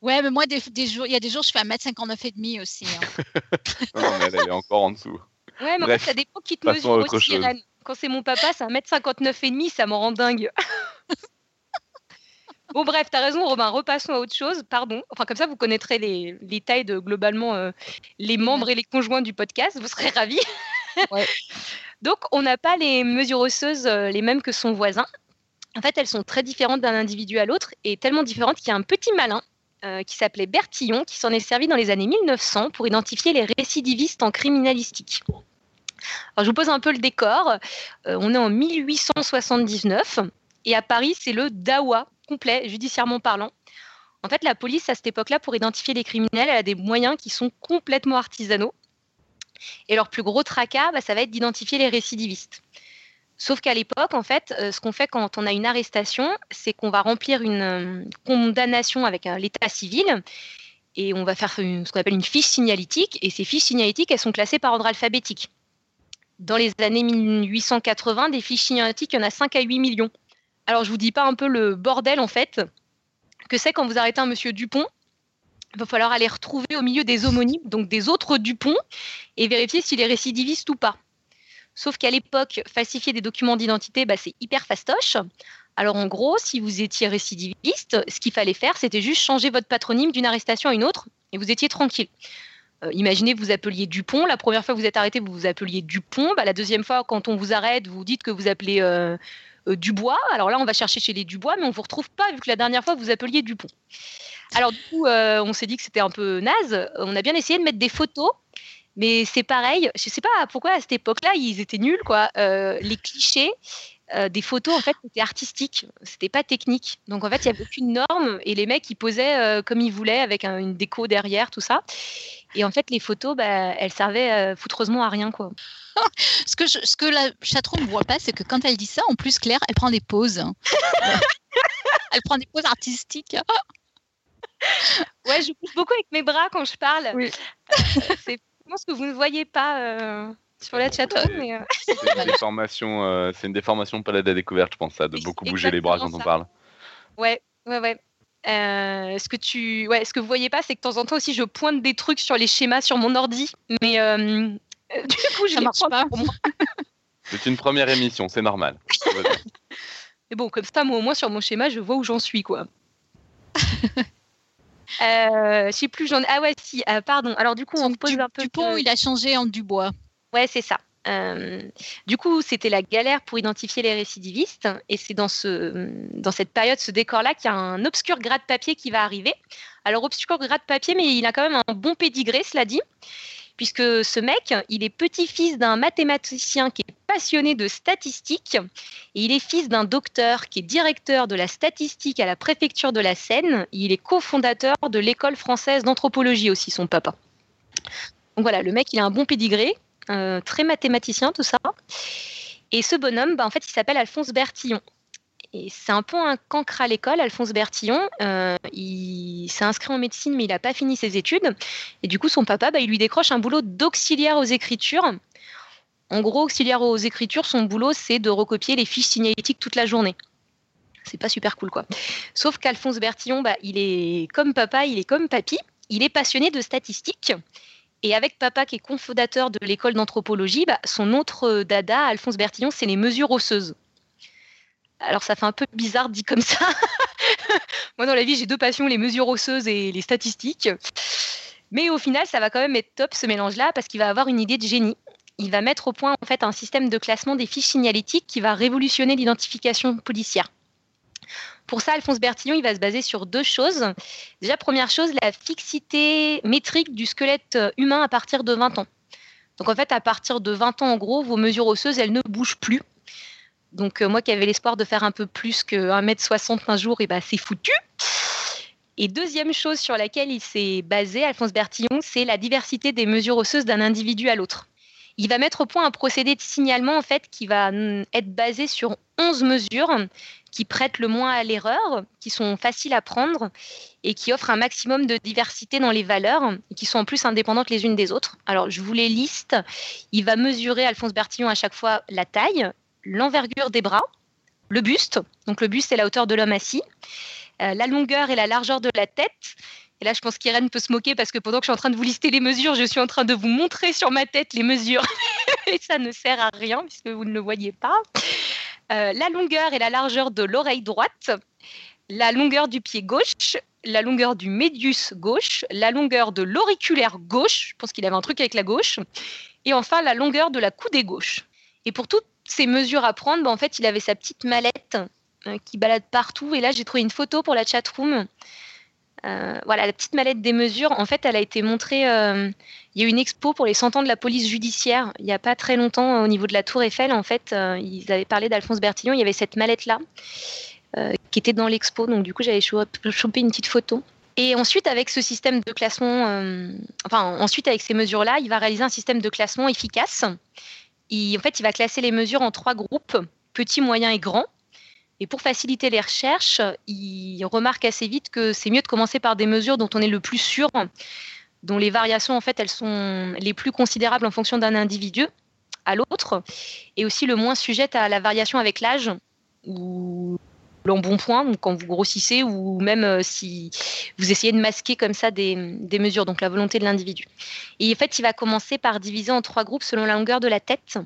ouais, mais moi, des, des jours, il y a des jours, je fais 1m59 et demi aussi. hein. [LAUGHS] Non, mais elle, est encore en dessous. Ouais, mais en Bref, fait, ça dépend qui te mesure aussi. Quand c'est mon papa, c'est 1m59 et demi, ça me rend dingue. [LAUGHS] bon, bref, t'as raison, Robin. Repassons à autre chose. Pardon. Enfin, comme ça, vous connaîtrez les, les tailles de globalement euh, les membres et les conjoints du podcast. Vous serez ravis. Ouais. [LAUGHS] Donc, on n'a pas les mesures osseuses euh, les mêmes que son voisin. En fait, elles sont très différentes d'un individu à l'autre et tellement différentes qu'il y a un petit malin euh, qui s'appelait Bertillon qui s'en est servi dans les années 1900 pour identifier les récidivistes en criminalistique. Alors, je vous pose un peu le décor. Euh, on est en 1879 et à Paris, c'est le dawa complet, judiciairement parlant. En fait, la police, à cette époque-là, pour identifier les criminels, elle a des moyens qui sont complètement artisanaux. Et leur plus gros tracas, bah, ça va être d'identifier les récidivistes. Sauf qu'à l'époque, en fait, euh, ce qu'on fait quand on a une arrestation, c'est qu'on va remplir une euh, condamnation avec euh, l'état civil et on va faire ce qu'on appelle une fiche signalétique. Et ces fiches signalétiques, elles sont classées par ordre alphabétique. Dans les années 1880, des fiches signalétiques, il y en a 5 à 8 millions. Alors, je vous dis pas un peu le bordel, en fait, que c'est quand vous arrêtez un monsieur Dupont. Il va falloir aller retrouver au milieu des homonymes, donc des autres Dupont, et vérifier s'il est récidiviste ou pas. Sauf qu'à l'époque, falsifier des documents d'identité, bah, c'est hyper fastoche. Alors en gros, si vous étiez récidiviste, ce qu'il fallait faire, c'était juste changer votre patronyme d'une arrestation à une autre et vous étiez tranquille. Euh, imaginez vous appeliez Dupont, la première fois que vous êtes arrêté, vous vous appeliez Dupont, bah, la deuxième fois, quand on vous arrête, vous dites que vous appelez euh, euh, Dubois. Alors là, on va chercher chez les Dubois, mais on ne vous retrouve pas vu que la dernière fois, vous appeliez Dupont. Alors du coup, euh, on s'est dit que c'était un peu naze. On a bien essayé de mettre des photos mais c'est pareil, je sais pas pourquoi à cette époque-là, ils étaient nuls, quoi. Euh, les clichés euh, des photos, en fait, c'était artistique, c'était pas technique. Donc, en fait, il n'y avait aucune norme et les mecs, ils posaient euh, comme ils voulaient avec un- une déco derrière, tout ça. Et en fait, les photos, bah, elles servaient foutreusement à rien, quoi. [LAUGHS] Ce que, je- ce que la chatroom ne voit pas, c'est que quand elle dit ça, en plus, Claire, elle prend des pauses. [LAUGHS] elle prend des pauses artistiques. Ouais, je bouge beaucoup avec mes bras quand je parle. Oui. Euh, c'est ce que vous ne voyez pas euh, sur la chatroom. Mais, euh, C'est une [LAUGHS] déformation, euh, c'est une déformation palade à découverte, je pense, ça, de beaucoup bouger les bras quand on parle. Ouais, ouais, ouais. Euh, ce que tu, ouais, ce que vous voyez pas, c'est que de temps en temps aussi, je pointe des trucs sur les schémas sur mon ordi, mais euh, euh, du coup, je Ça les marche pas. pour moi. [LAUGHS] C'est une première émission, c'est normal. Mais bon, comme ça, moi, au moins sur mon schéma, je vois où j'en suis, quoi. [LAUGHS] euh, je sais plus, j'en. Ah ouais, si. euh, pardon. Alors du coup, on Donc, pose Du- un peu. Dupont, de- il a changé en Dubois. Ouais, c'est ça. Euh, du coup, c'était la galère pour identifier les récidivistes. Et c'est dans, ce, dans cette période, ce décor-là, qu'il y a un obscur gras de papier qui va arriver. Alors, obscur gras de papier, mais il a quand même un bon pédigré, cela dit. Puisque ce mec, il est petit-fils d'un mathématicien qui est passionné de statistiques. Et il est fils d'un docteur qui est directeur de la statistique à la préfecture de la Seine. Il est cofondateur de l'école française d'anthropologie aussi, son papa. Donc voilà, le mec, il a un bon pédigré. Euh, très mathématicien, tout ça. Et ce bonhomme, bah, en fait, il s'appelle Alphonse Bertillon. C'est un peu un cancre à l'école, Alphonse Bertillon. Euh, il s'est inscrit en médecine, mais il n'a pas fini ses études. Et du coup, son papa, bah, il lui décroche un boulot d'auxiliaire aux écritures. En gros, auxiliaire aux écritures, son boulot, c'est de recopier les fiches signalétiques toute la journée. C'est pas super cool, quoi. Sauf qu'Alphonse Bertillon, bah, il est comme papa, il est comme papy. Il est passionné de statistiques. Et avec papa, qui est cofondateur de l'école d'anthropologie, bah, son autre dada, Alphonse Bertillon, c'est les mesures osseuses. Alors ça fait un peu bizarre dit comme ça. [LAUGHS] Moi dans la vie j'ai deux passions, les mesures osseuses et les statistiques. Mais au final ça va quand même être top ce mélange-là parce qu'il va avoir une idée de génie. Il va mettre au point en fait un système de classement des fiches signalétiques qui va révolutionner l'identification policière. Pour ça, Alphonse Bertillon, il va se baser sur deux choses. Déjà, première chose, la fixité métrique du squelette humain à partir de 20 ans. Donc en fait, à partir de 20 ans, en gros, vos mesures osseuses, elles ne bougent plus. Donc euh, moi qui avais l'espoir de faire un peu plus que 1m60 un jour, et eh ben, c'est foutu. Et deuxième chose sur laquelle il s'est basé, Alphonse Bertillon, c'est la diversité des mesures osseuses d'un individu à l'autre. Il va mettre au point un procédé de signalement en fait qui va mm, être basé sur 11 mesures qui prêtent le moins à l'erreur, qui sont faciles à prendre et qui offrent un maximum de diversité dans les valeurs et qui sont en plus indépendantes les unes des autres. Alors je vous les liste. Il va mesurer Alphonse Bertillon à chaque fois la taille, l'envergure des bras, le buste, donc le buste c'est la hauteur de l'homme assis, euh, la longueur et la largeur de la tête. Et là, je pense qu'Irène peut se moquer parce que pendant que je suis en train de vous lister les mesures, je suis en train de vous montrer sur ma tête les mesures. [LAUGHS] et ça ne sert à rien puisque vous ne le voyez pas. Euh, la longueur et la largeur de l'oreille droite, la longueur du pied gauche, la longueur du médius gauche, la longueur de l'auriculaire gauche, je pense qu'il avait un truc avec la gauche, et enfin la longueur de la coudée gauche. Et pour toutes ces mesures à prendre, bah, en fait, il avait sa petite mallette euh, qui balade partout. Et là, j'ai trouvé une photo pour la chatroom. Euh, voilà, la petite mallette des mesures, en fait, elle a été montrée. Euh, il y a eu une expo pour les 100 ans de la police judiciaire il n'y a pas très longtemps au niveau de la Tour Eiffel. En fait, ils avaient parlé d'Alphonse Bertillon. Il y avait cette mallette-là qui était dans l'expo. Donc, du coup, j'avais chopé une petite photo. Et ensuite, avec ce système de classement, enfin, ensuite, avec ces mesures-là, il va réaliser un système de classement efficace en fait, il va classer les mesures en trois groupes, petits, moyens et grands. Et pour faciliter les recherches, il remarque assez vite que c'est mieux de commencer par des mesures dont on est le plus sûr, dont les variations, en fait, elles sont les plus considérables en fonction d'un individu à l'autre, et aussi le moins sujette à la variation avec l'âge, ou l'embonpoint, quand vous grossissez, ou même euh, si vous essayez de masquer comme ça des, mesures, donc la volonté de l'individu. Et en fait, il va commencer par diviser en trois groupes selon la longueur de la tête.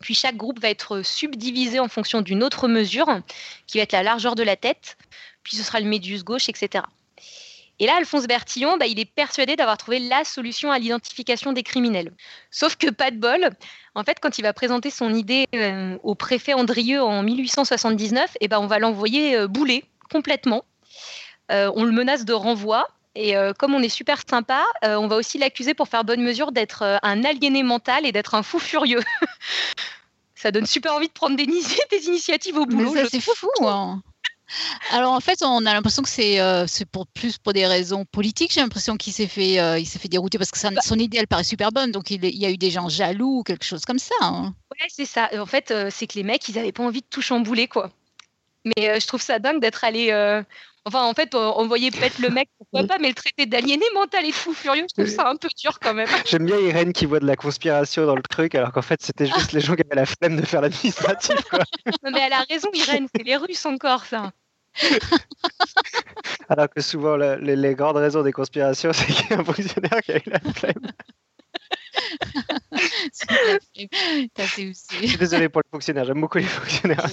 Puis chaque groupe va être subdivisé en fonction d'une autre mesure, qui va être la largeur de la tête, puis ce sera le médius gauche, etc. Et là, Alphonse Bertillon, bah, il est persuadé d'avoir trouvé la solution à l'identification des criminels. Sauf que pas de bol, en fait, quand il va présenter son idée euh, au préfet Andrieux en 1879, eh ben, on va l'envoyer euh, bouler complètement. Euh, on le menace de renvoi. Et comme on est super sympa, on va aussi l'accuser pour faire bonne mesure d'être un aliéné mental et d'être un fou furieux. [LAUGHS] ça donne super envie de prendre des, [LAUGHS] des initiatives au boulot. c'est fou, hein. Alors en fait, on a l'impression que c'est euh, pour plus pour des raisons politiques. J'ai l'impression qu'il s'est fait euh, il s'est fait dérouter parce que bah son idée elle paraît super bonne, donc il, y a eu des gens jaloux ou quelque chose comme ça. Hein. Ouais, c'est ça. En fait, euh, c'est que les mecs ils avaient pas envie de tout chambouler quoi. Mais je trouve ça dingue d'être allé. Enfin, en fait, on, voyait peut-être le mec, pourquoi pas, mais le traité d'aliéné mental et fou furieux, je trouve ça un peu dur quand même. [LAUGHS] J'aime bien Irène qui voit de la conspiration dans le truc, alors qu'en fait, c'était juste les gens qui avaient la flemme de faire l'administratif. [LAUGHS] non, mais elle a raison, Irène, c'est les Russes encore, ça. [LAUGHS] Alors que souvent, les, grandes raisons des conspirations, c'est qu'il y a un fonctionnaire qui a eu la flemme. Je suis désolé pour les fonctionnaires, j'aime beaucoup les fonctionnaires.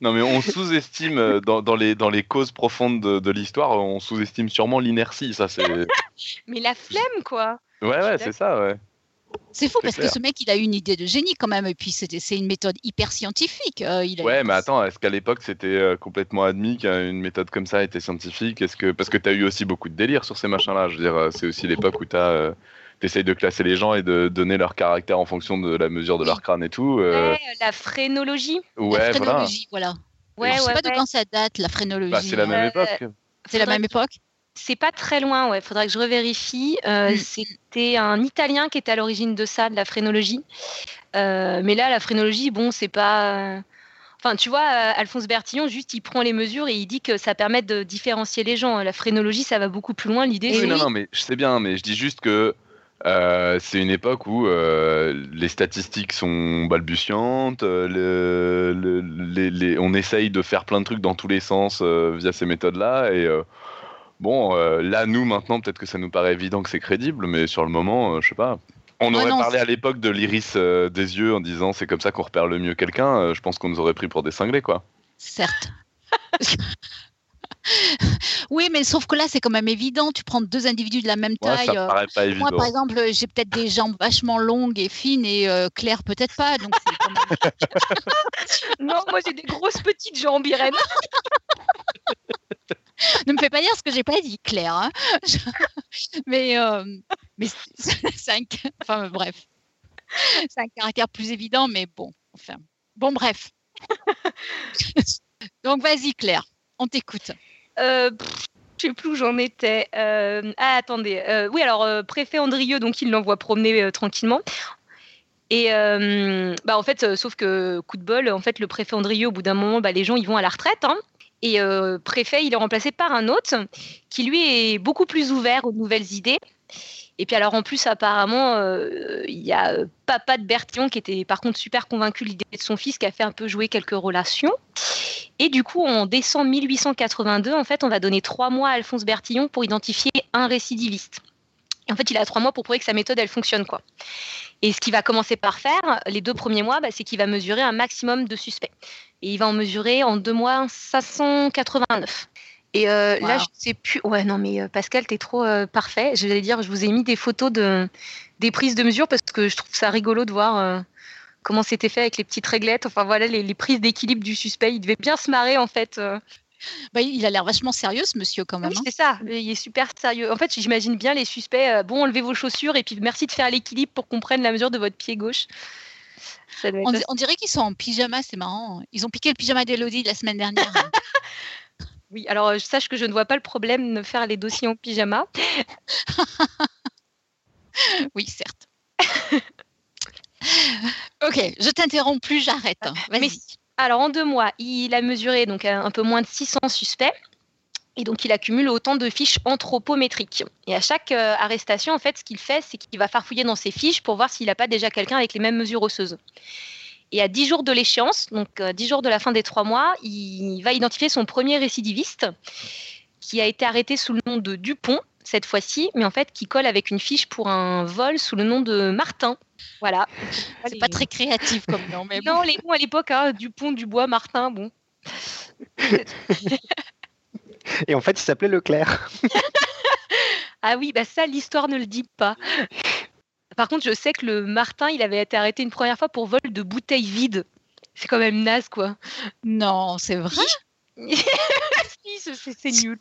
Non, mais on sous-estime euh, dans, les, dans les causes profondes de, l'histoire, on sous-estime sûrement l'inertie. Ça, c'est. [LAUGHS] mais la flemme, quoi. Ouais, ouais, c'est ça, ouais. C'est fou parce que ce mec, il a eu une idée de génie quand même, et puis c'est une méthode hyper scientifique. Euh, il ouais, mais attends, est-ce qu'à l'époque c'était euh, complètement admis qu'une méthode comme ça était scientifique? Est-ce que parce que tu as eu aussi beaucoup de délire sur ces machins-là Je veux dire, c'est aussi l'époque où tu as essayes de classer les gens et de donner leur caractère en fonction de la mesure de leur crâne et tout. Ouais, la phrénologie. Ouais, la phrénologie, voilà. Ouais, je sais pas de quand ça date, la phrénologie. Bah, c'est la même époque. C'est la même époque c'est pas très loin, ouais. Faudrait que je revérifie. Euh. C'était un Italien qui était à l'origine de ça, de la phrénologie. Euh, mais là, la phrénologie, bon, c'est pas. Enfin, tu vois, euh, Alphonse Bertillon, juste, il prend les mesures et il dit que ça permet de différencier les gens. La phrénologie, ça va beaucoup plus loin. L'idée, Oui, non, non, mais je sais bien, mais je dis juste que euh, c'est une époque où euh, les statistiques sont balbutiantes, euh, le- le- les- les- on essaye de faire plein de trucs dans tous les sens euh, via ces méthodes-là. Et euh, bon, euh, là, nous, maintenant, peut-être que ça nous paraît évident que c'est crédible, mais sur le moment, euh, je sais pas. On Ouais, aurait non, parlé à l'époque de l'iris euh, des yeux en disant c'est comme ça qu'on repère le mieux quelqu'un. euh, je pense qu'on nous aurait pris pour des cinglés, quoi. Certes. [LAUGHS] oui, mais sauf que là, c'est quand même évident. Tu prends deux individus de la même Ouais, taille. ça euh, paraît pas évident. moi, par exemple, j'ai peut-être des jambes vachement longues et fines et euh, Claire, peut-être pas. Donc, même- [LAUGHS] Non, moi, j'ai des grosses petites jambes, Irène. [LAUGHS] ne me fais pas dire ce que j'ai pas dit, Claire. hein. Je- [LAUGHS] Mais, euh, mais c'est un... Enfin, bref. C'est un caractère plus évident, mais bon. Enfin, bon, bref. Donc, vas-y, Claire. On t'écoute. Euh, je sais plus où j'en étais. Euh, ah, attendez. Euh, oui, alors, euh, préfet Andrieux, donc, il l'envoie promener tranquillement. Et bah, en fait, sauf que coup de bol, en fait, le préfet Andrieux, au bout d'un moment, bah, les gens, ils vont à la retraite. hein. et préfet, il est remplacé par un autre qui, lui, est beaucoup plus ouvert aux nouvelles idées. Et puis alors en plus apparemment euh, il y a euh, papa de Bertillon qui était par contre super convaincu de l'idée de son fils qui a fait un peu jouer quelques relations. Et du coup en décembre 1882 en fait on va donner trois mois à Alphonse Bertillon pour identifier un récidiviste. Et en fait il a trois mois pour prouver que sa méthode elle fonctionne quoi. Et ce qu'il va commencer par faire les deux premiers mois bah, c'est qu'il va mesurer un maximum de suspects. Et il va en mesurer en deux mois 589. Et euh, là, je sais plus. Ouais, non, mais euh, Pascal, t'es trop euh, parfait. Je vais dire, je vous ai mis des photos de des prises de mesure parce que je trouve ça rigolo de voir euh, comment c'était fait avec les petites réglettes. Enfin voilà, les, les prises d'équilibre du suspect. Il devait bien se marrer en fait. Bah, il a l'air vachement sérieux, ce monsieur, quand même. Oui, hein. c'est ça. Il est super sérieux. En fait, j'imagine bien les suspects. euh, bon, enlevez vos chaussures et puis merci de faire l'équilibre pour qu'on prenne la mesure de votre pied gauche. Ça doit être On, dirait qu'ils sont en pyjama, c'est marrant. Ils ont piqué le pyjama d'Elodie la semaine dernière. [LAUGHS] Oui, alors euh, sache que je ne vois pas le problème de faire les dossiers en pyjama. [LAUGHS] oui, certes. [LAUGHS] ok, je t'interromps plus, j'arrête. Mais Vas-y. Alors en deux mois, il a mesuré donc un un peu moins de 600 suspects. Et donc, il accumule autant de fiches anthropométriques. Et à chaque euh, arrestation, en fait, ce qu'il fait, c'est qu'il va farfouiller dans ses fiches pour voir s'il n'a pas déjà quelqu'un avec les mêmes mesures osseuses. Et à 10 jours de l'échéance, donc euh, 10 jours de la fin des trois mois, il va identifier son premier récidiviste qui a été arrêté sous le nom de Dupont, cette fois-ci, mais en fait qui colle avec une fiche pour un vol sous le nom de Martin. Voilà. C'est pas très créatif comme nom, mais bon. Non, les noms à l'époque, hein, Dupont, Dubois, Martin, bon. Et en fait, il s'appelait Leclerc. [LAUGHS] Ah oui, bah ça, l'histoire ne le dit pas. Par contre, je sais que le Martin, il avait été arrêté une première fois pour vol de bouteilles vides. C'est quand même naze, quoi. Non, c'est vrai? [LAUGHS] Si, c'est- nul.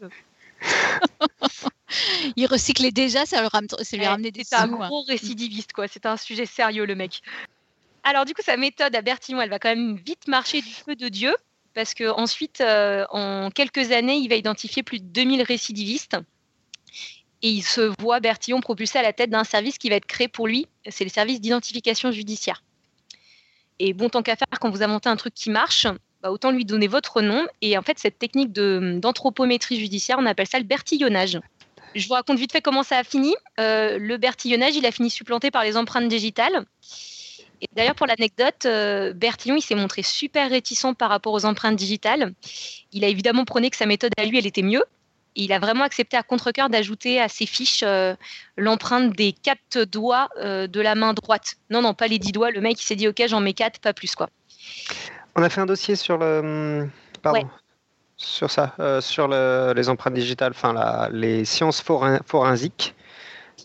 [LAUGHS] Il recyclait déjà, ça, lui ram- ça lui a ramené des C'est un hein. gros récidiviste, quoi. C'est un sujet sérieux, le mec. Alors, du coup, sa méthode à Bertillon, elle va quand même vite marcher du feu de Dieu. Parce que ensuite, euh, en quelques années, il va identifier plus de 2000 récidivistes. Et il se voit, Bertillon, propulsé à la tête d'un service qui va être créé pour lui. C'est le service d'identification judiciaire. Et bon, tant qu'à faire, quand vous inventez un truc qui marche, bah, autant lui donner votre nom. Et en fait, cette technique d'anthropométrie judiciaire, on appelle ça le bertillonnage. Je vous raconte vite fait comment ça a fini. Euh, le bertillonnage, il a fini supplanté par les empreintes digitales. Et d'ailleurs, pour l'anecdote, euh, Bertillon, il s'est montré super réticent par rapport aux empreintes digitales. Il a évidemment prôné que sa méthode à lui, elle était mieux. Et il a vraiment accepté à contre-cœur d'ajouter à ses fiches euh, l'empreinte des quatre doigts euh, de la main droite. Non, non, pas les dix doigts. Le mec, il s'est dit, OK, j'en mets quatre, pas plus, quoi. On a fait un dossier sur le. hum, Pardon. Ouais. Sur ça, euh, sur le- les empreintes digitales, enfin la- les sciences foren- forensiques.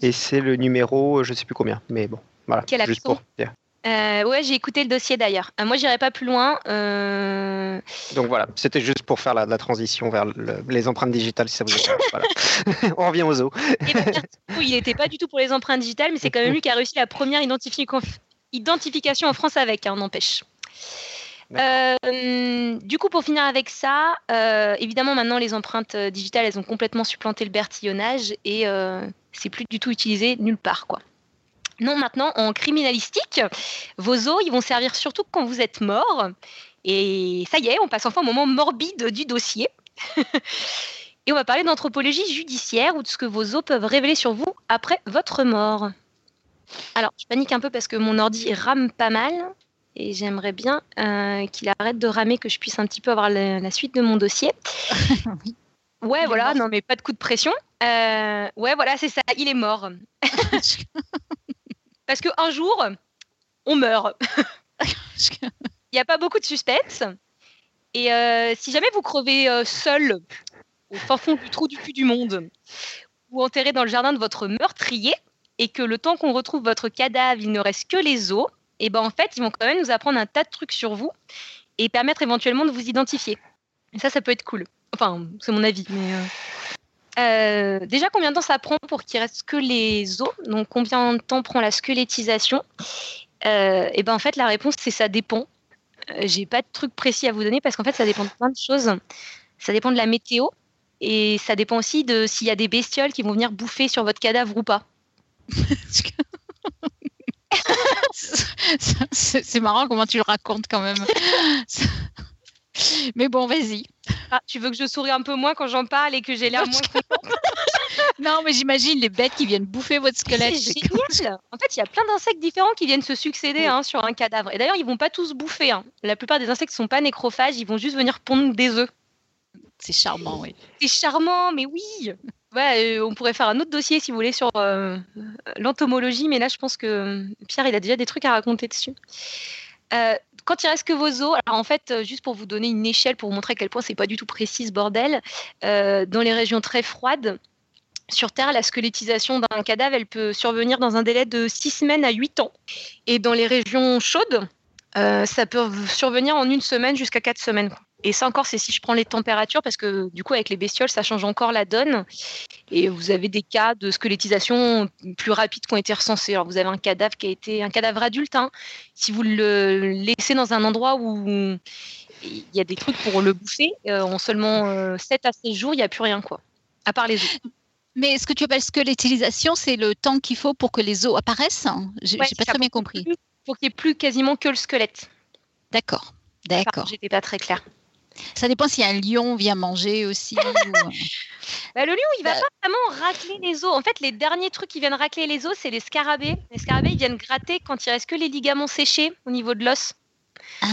Et c'est le numéro, je sais plus combien, mais bon, voilà. Quel juste pour dire. Euh, ouais, j'ai écouté le dossier d'ailleurs. Euh, moi, j'irai pas plus loin. Euh, Donc voilà, c'était juste pour faire la, la transition vers le- les empreintes digitales, si ça vous intéresse. [LAUGHS] On revient aux os. Et ben, il n'était pas du tout pour les empreintes digitales, mais c'est quand même lui qui a réussi la première identifi- identification en France avec, hein, n'empêche. Euh, du coup, pour finir avec ça, euh, évidemment, maintenant, les empreintes digitales, elles ont complètement supplanté le bertillonnage et c'est plus du tout utilisé nulle part, quoi. Non, maintenant, en criminalistique, vos os, ils vont servir surtout quand vous êtes mort. Et ça y est, on passe enfin au moment morbide du dossier. [LAUGHS] Et on va parler d'anthropologie judiciaire ou de ce que vos os peuvent révéler sur vous après votre mort. Alors, je panique un peu parce que mon ordi rame pas mal et j'aimerais bien euh, qu'il arrête de ramer, que je puisse un petit peu avoir la, la suite de mon dossier. [LAUGHS] Ouais, voilà, non mais pas de coup de pression. Euh, ouais, voilà, c'est ça, il est mort. [LAUGHS] Parce qu'un jour, on meurt. [LAUGHS] Il n'y a pas beaucoup de suspense. Et euh, si jamais vous crevez euh, seul au fin fond du trou du cul du monde ou enterré dans le jardin de votre meurtrier et que le temps qu'on retrouve votre cadavre, il ne reste que les os, et ben en fait, ils vont quand même nous apprendre un tas de trucs sur vous et permettre éventuellement de vous identifier. Et ça, ça peut être cool. Enfin, c'est mon avis. Mais euh, euh, déjà, combien de temps ça prend pour qu'il reste que les os? Donc, combien de temps prend la squelettisation? Euh, Et ben en fait, la réponse c'est ça dépend. Euh, J'ai pas de truc précis à vous donner parce qu'en fait, ça dépend de plein de choses. Ça dépend de la météo et ça dépend aussi de s'il y a des bestioles qui vont venir bouffer sur votre cadavre ou pas. [LAUGHS] C'est c'est marrant comment tu le racontes quand même. [LAUGHS] [LAUGHS] Mais bon, vas-y. Ah, tu veux que je souris un peu moins quand j'en parle et que j'ai l'air [LAUGHS] moins [LAUGHS] Non, mais j'imagine les bêtes qui viennent bouffer votre squelette. C'est génial. En fait, il y a plein d'insectes différents qui viennent se succéder hein, sur un cadavre. Et d'ailleurs, ils vont pas tous bouffer. hein. La plupart des insectes sont pas nécrophages, ils vont juste venir pondre des œufs. C'est charmant, oui. C'est charmant, mais oui. Ouais, euh, on pourrait faire un autre dossier si vous voulez sur euh, l'entomologie, mais là, je pense que Pierre, il a déjà des trucs à raconter dessus. Euh, quand il reste que vos os, en fait, euh, juste pour vous donner une échelle pour vous montrer à quel point c'est pas du tout précis bordel, euh, dans les régions très froides, sur Terre, la squelettisation d'un cadavre, elle peut survenir dans un délai de 6 semaines à 8 ans. Et dans les régions chaudes, euh, ça peut survenir en une semaine jusqu'à 4 semaines. Et ça encore, c'est si je prends les températures, parce que du coup, avec les bestioles, ça change encore la donne. Et vous avez des cas de squelettisation plus rapides qui ont été recensés. Alors, vous avez un cadavre qui a été un cadavre adulte. hein. Si vous le laissez dans un endroit où il y a des trucs pour le bouffer, euh, en seulement euh, 7 à 16 jours, il n'y a plus rien, quoi. À part les os. Mais ce que tu appelles squelettisation, c'est le temps qu'il faut pour que les os apparaissent? Ouais, j'ai pas très bien compris. plus Pour qu'il n'y ait plus quasiment que le squelette. D'accord. D'accord. J'étais pas très claire. Ça dépend si un lion vient manger aussi. ou, euh, [LAUGHS] Bah, le lion, il va Bah- pas vraiment racler les os. En fait, les derniers trucs qui viennent racler les os, c'est les scarabées. Les scarabées, ils viennent gratter quand il reste que les ligaments séchés au niveau de l'os. Ah.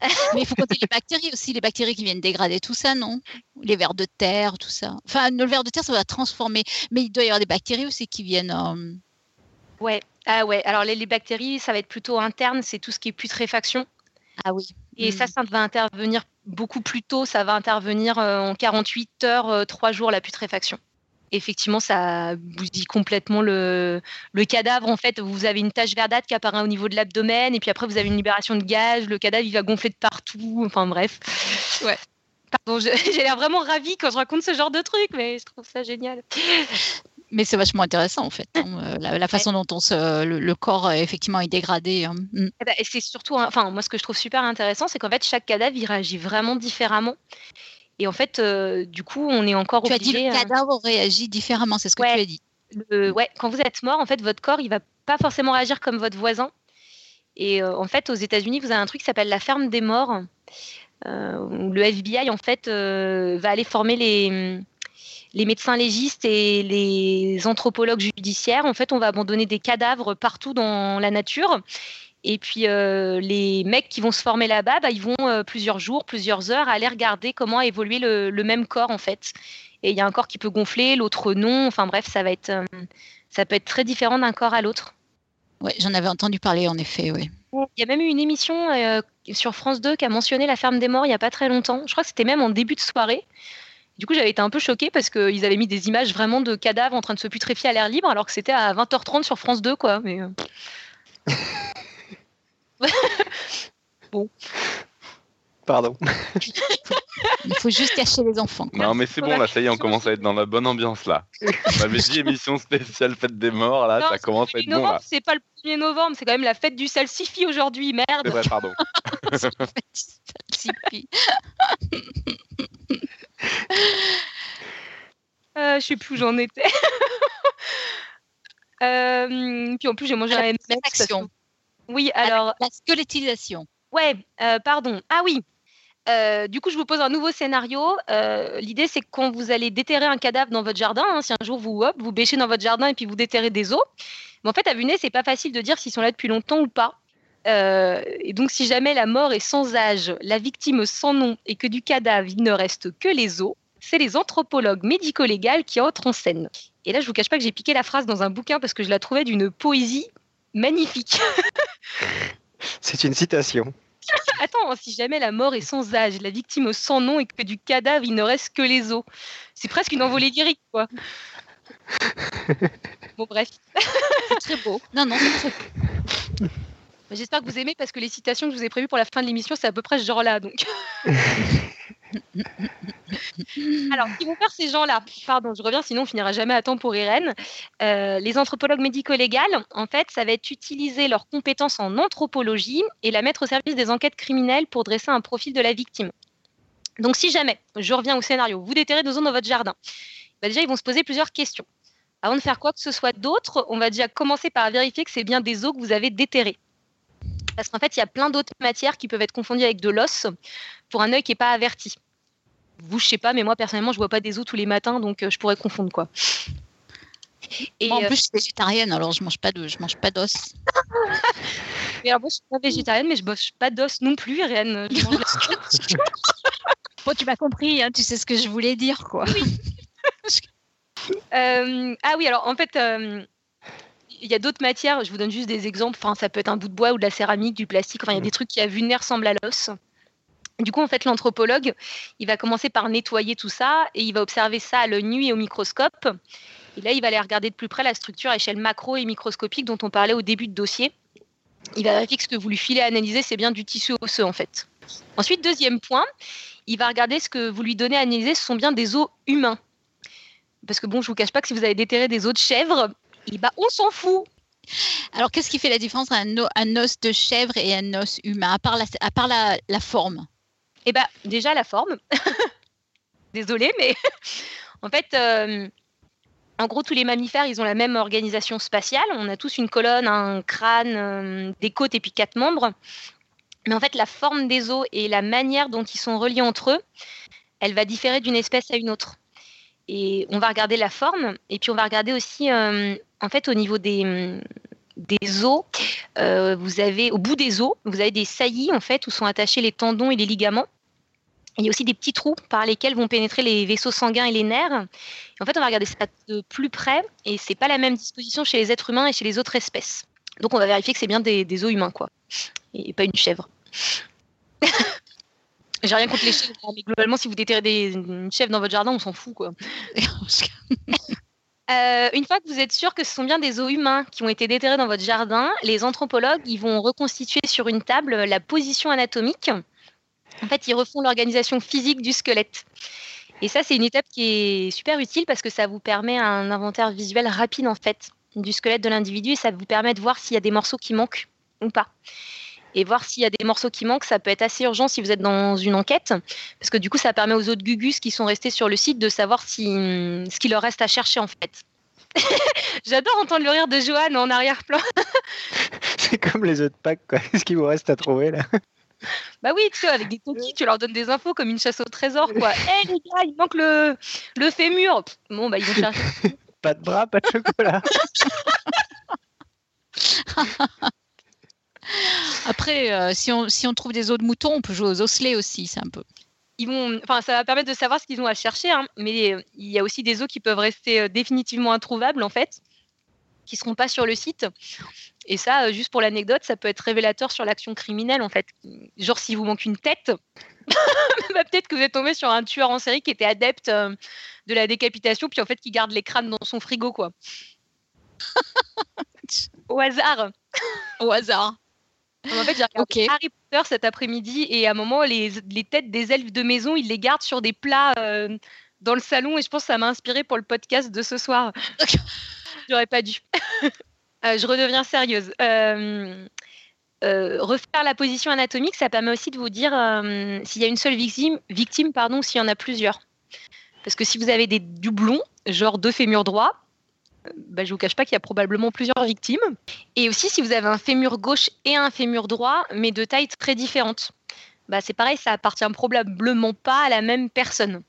[LAUGHS] Mais il faut compter les bactéries aussi, les bactéries qui viennent dégrader tout ça, non? Les vers de terre, tout ça. Enfin, le ver de terre, ça va transformer. Mais il doit y avoir des bactéries aussi qui viennent. euh, Ouais. Ah ouais. Alors les, les bactéries, ça va être plutôt interne. C'est tout ce qui est putréfaction. Ah oui. Et Mm. ça, ça va intervenir beaucoup plus tôt. Ça va intervenir euh, en 48 heures, euh, 3 jours, la putréfaction. Effectivement, ça bousille complètement le, le cadavre. En fait, vous avez une tache verdâtre qui apparaît au niveau de l'abdomen, et puis après, vous avez une libération de gaz. Le cadavre, il va gonfler de partout. Enfin, bref. Ouais. Pardon, [LAUGHS] j'ai l'air vraiment ravie quand je raconte ce genre de truc, mais je trouve ça génial. Mais c'est vachement intéressant en fait. hein, euh, La, la façon dont on se, le, le corps effectivement est dégradé. hein. Mm. Eh ben, et c'est surtout, enfin, moi, ce que je trouve super intéressant, c'est qu'en fait, chaque cadavre, il réagit vraiment différemment. Et en fait, euh, du coup, on est encore Tu as dit obligé. le cadavre réagit différemment, c'est ce que Ouais. tu as dit. le- ouais, quand vous êtes mort, en fait, votre corps, il va pas forcément réagir comme votre voisin. Et euh, en fait, aux États-Unis, vous avez un truc qui s'appelle la ferme des morts, euh, où le FBI, en fait, va aller former les, les médecins légistes et les anthropologues judiciaires. En fait, on va abandonner des cadavres partout dans la nature. Et puis, euh, les mecs qui vont se former là-bas, bah, ils vont euh, plusieurs jours, plusieurs heures aller regarder comment a évolué le, le même corps, en fait. Et il y a un corps qui peut gonfler, l'autre non. Enfin bref, ça va être, euh, ça peut être très différent d'un corps à l'autre. Ouais, j'en avais entendu parler en effet. Oui. Il y a même eu une émission sur France 2 qui a mentionné la ferme des morts il n'y a pas très longtemps. Je crois que c'était même en début de soirée. Du coup, j'avais été un peu choquée parce qu'ils avaient mis des images vraiment de cadavres en train de se putréfier à l'air libre alors que c'était à 20h30 sur France 2, quoi. Mais, euh, [LAUGHS] Pardon. Il faut juste cacher les enfants. quoi. Non, mais c'est bon, là, ça y est, on commence à être dans la bonne ambiance, là. On avait dit émission spéciale fête des morts, là, Non, ça commence à être bon, novembre, là. c'est pas le 1er novembre, c'est quand même la fête du salsifis aujourd'hui, C'est merde. vrai, pardon. [LAUGHS] [LAUGHS] Tipeee. Euh, je sais plus où j'en étais. [LAUGHS] Euh, puis en plus, j'ai mangé la un M&M's que-. Oui, alors La squelettisation. Ouais, euh, pardon. Ah oui. Euh, du coup, je vous pose un nouveau scénario. L'idée, c'est quand vous allez déterrer un cadavre dans votre jardin, hein, si un jour vous hop, vous bêchez dans votre jardin et puis vous déterrez des os, mais en fait, à vue nez, c'est pas facile de dire s'ils sont là depuis longtemps ou pas. Euh, et donc, si jamais la mort est sans âge, la victime sans nom et que du cadavre il ne reste que les os, c'est les anthropologues médico-légaux qui entrent en scène. Et là, je vous cache pas que j'ai piqué la phrase dans un bouquin parce que je la trouvais d'une poésie magnifique. [LAUGHS] C'est une citation. [LAUGHS] Attends, si jamais la mort est sans âge, la victime sans nom et que du cadavre il ne reste que les os, c'est presque une envolée lyrique, quoi. [LAUGHS] bon, bref. C'est très beau. Non, non, c'est très beau. J'espère que vous aimez parce que les citations que je vous ai prévues pour la fin de l'émission, c'est à peu près ce genre-là. Donc. [LAUGHS] Alors, qui vont faire ces gens-là Pardon, je reviens, sinon on finira jamais à temps pour Irène. Euh, les anthropologues médico-légaux, en fait, ça va être utiliser leurs compétences en anthropologie et la mettre au service des enquêtes criminelles pour dresser un profil de la victime. Donc, si jamais, je reviens au scénario, vous déterrez deux zones dans votre jardin, bah, déjà, ils vont se poser plusieurs questions. Avant de faire quoi que ce soit d'autre, on va déjà commencer par vérifier que c'est bien des os que vous avez déterrés. Parce qu'en fait, il y a plein d'autres matières qui peuvent être confondues avec de l'os pour un œil qui n'est pas averti. Vous, je sais pas, mais moi personnellement, je vois pas des os tous les matins, donc euh, je pourrais confondre quoi. Et moi, en plus, je suis végétarienne, alors je mange pas de, je mange pas d'os. [LAUGHS] mais alors moi, je suis pas végétarienne, mais je mange pas d'os non plus, Irène. Je mange [LAUGHS] bon, tu m'as compris, hein, tu sais ce que je voulais dire, quoi. Oui. [LAUGHS] euh, ah oui, alors en fait. Euh, il y a d'autres matières, je vous donne juste des exemples. Enfin, ça peut être un bout de bois ou de la céramique, du plastique. Enfin, il y a des trucs qui à vue ressemblent à l'os. Du coup, en fait, l'anthropologue, il va commencer par nettoyer tout ça et il va observer ça à l'œil nu et au microscope. Et là, il va aller regarder de plus près la structure à échelle macro et microscopique dont on parlait au début de dossier. Il va vérifier que ce que vous lui filez à analyser, c'est bien du tissu osseux, en fait. Ensuite, deuxième point, il va regarder ce que vous lui donnez à analyser, ce sont bien des os humains. Parce que bon, je vous cache pas que si vous avez déterré des os de chèvre, bah, on s'en fout. Alors, qu'est-ce qui fait la différence entre un, os de chèvre et un os humain, à part la, à part la, forme? Eh bien, déjà la forme. [LAUGHS] Désolée, mais [LAUGHS] en fait, euh, en gros, tous les mammifères, ils ont la même organisation spatiale. On a tous une colonne, un crâne, euh, des côtes et puis quatre membres. Mais en fait, la forme des os et la manière dont ils sont reliés entre eux, elle va différer d'une espèce à une autre. Et on va regarder la forme, et puis on va regarder aussi euh, en fait, au niveau des, des os, euh, vous avez, au bout des os, vous avez des saillies en fait où sont attachés les tendons et les ligaments. Il y a aussi des petits trous par lesquels vont pénétrer les vaisseaux sanguins et les nerfs. en fait, on va regarder ça de plus près et c'est pas la même disposition chez les êtres humains et chez les autres espèces. Donc, on va vérifier que c'est bien des, os humains, quoi, et pas une chèvre. [LAUGHS] J'ai rien contre les chèvres, hein, mais globalement, si vous déterrez des, une chèvre dans votre jardin, on s'en fout, quoi. [LAUGHS] Euh, une fois que vous êtes sûr que ce sont bien des os humains qui ont été déterrés dans votre jardin, les anthropologues ils vont reconstituer sur une table la position anatomique. En fait, ils refont l'organisation physique du squelette. Et ça, c'est une étape qui est super utile parce que ça vous permet un inventaire visuel rapide en fait du squelette de l'individu et ça vous permet de voir s'il y a des morceaux qui manquent ou pas. Et voir s'il y a des morceaux qui manquent, ça peut être assez urgent si vous êtes dans une enquête, parce que du coup, ça permet aux autres Gugus qui sont restés sur le site de savoir si, ce qu'il leur reste à chercher en fait. [LAUGHS] J'adore entendre le rire de Johan en arrière-plan. [LAUGHS] C'est comme les autres packs, quoi. Qu'est-ce qu'il vous reste à trouver là? Bah oui, tu sais, avec des cookies, tu leur donnes des infos comme une chasse au trésor, quoi. Hé [LAUGHS] hey, les gars, il manque le, le fémur. Bon, bah ils vont chercher. pas de bras, pas de chocolat. Après, euh, si, on, si on trouve des os de mouton, on peut jouer aux osselets aussi, c'est un peu. Ils vont, enfin, ça va permettre de savoir ce qu'ils ont à chercher, hein, mais euh, il y a aussi des os qui peuvent rester euh, définitivement introuvables en fait, qui seront pas sur le site. Et ça, juste pour l'anecdote, ça peut être révélateur sur l'action criminelle en fait. Genre si vous manque une tête, [LAUGHS] bah, peut-être que vous êtes tombé sur un tueur en série qui était adepte de la décapitation, puis en fait qui garde les crânes dans son frigo quoi. [LAUGHS] Au hasard. Au hasard. En fait, j'ai regardé Harry Potter cet après-midi et à un moment, les, les, têtes des elfes de maison, ils les gardent sur des plats euh, dans le salon et je pense que ça m'a inspiré pour le podcast de ce soir. [LAUGHS] J'aurais pas dû. [LAUGHS] Euh, je redeviens sérieuse. Euh, refaire la position anatomique, ça permet aussi de vous dire s'il y a une seule victime, victime pardon, s'il y en a plusieurs. Parce que si vous avez des doublons, genre deux fémurs droits, bah, je vous cache pas qu'il y a probablement plusieurs victimes. Et aussi, si vous avez un fémur gauche et un fémur droit, mais de tailles très différentes, bah, c'est pareil, ça appartient probablement pas à la même personne.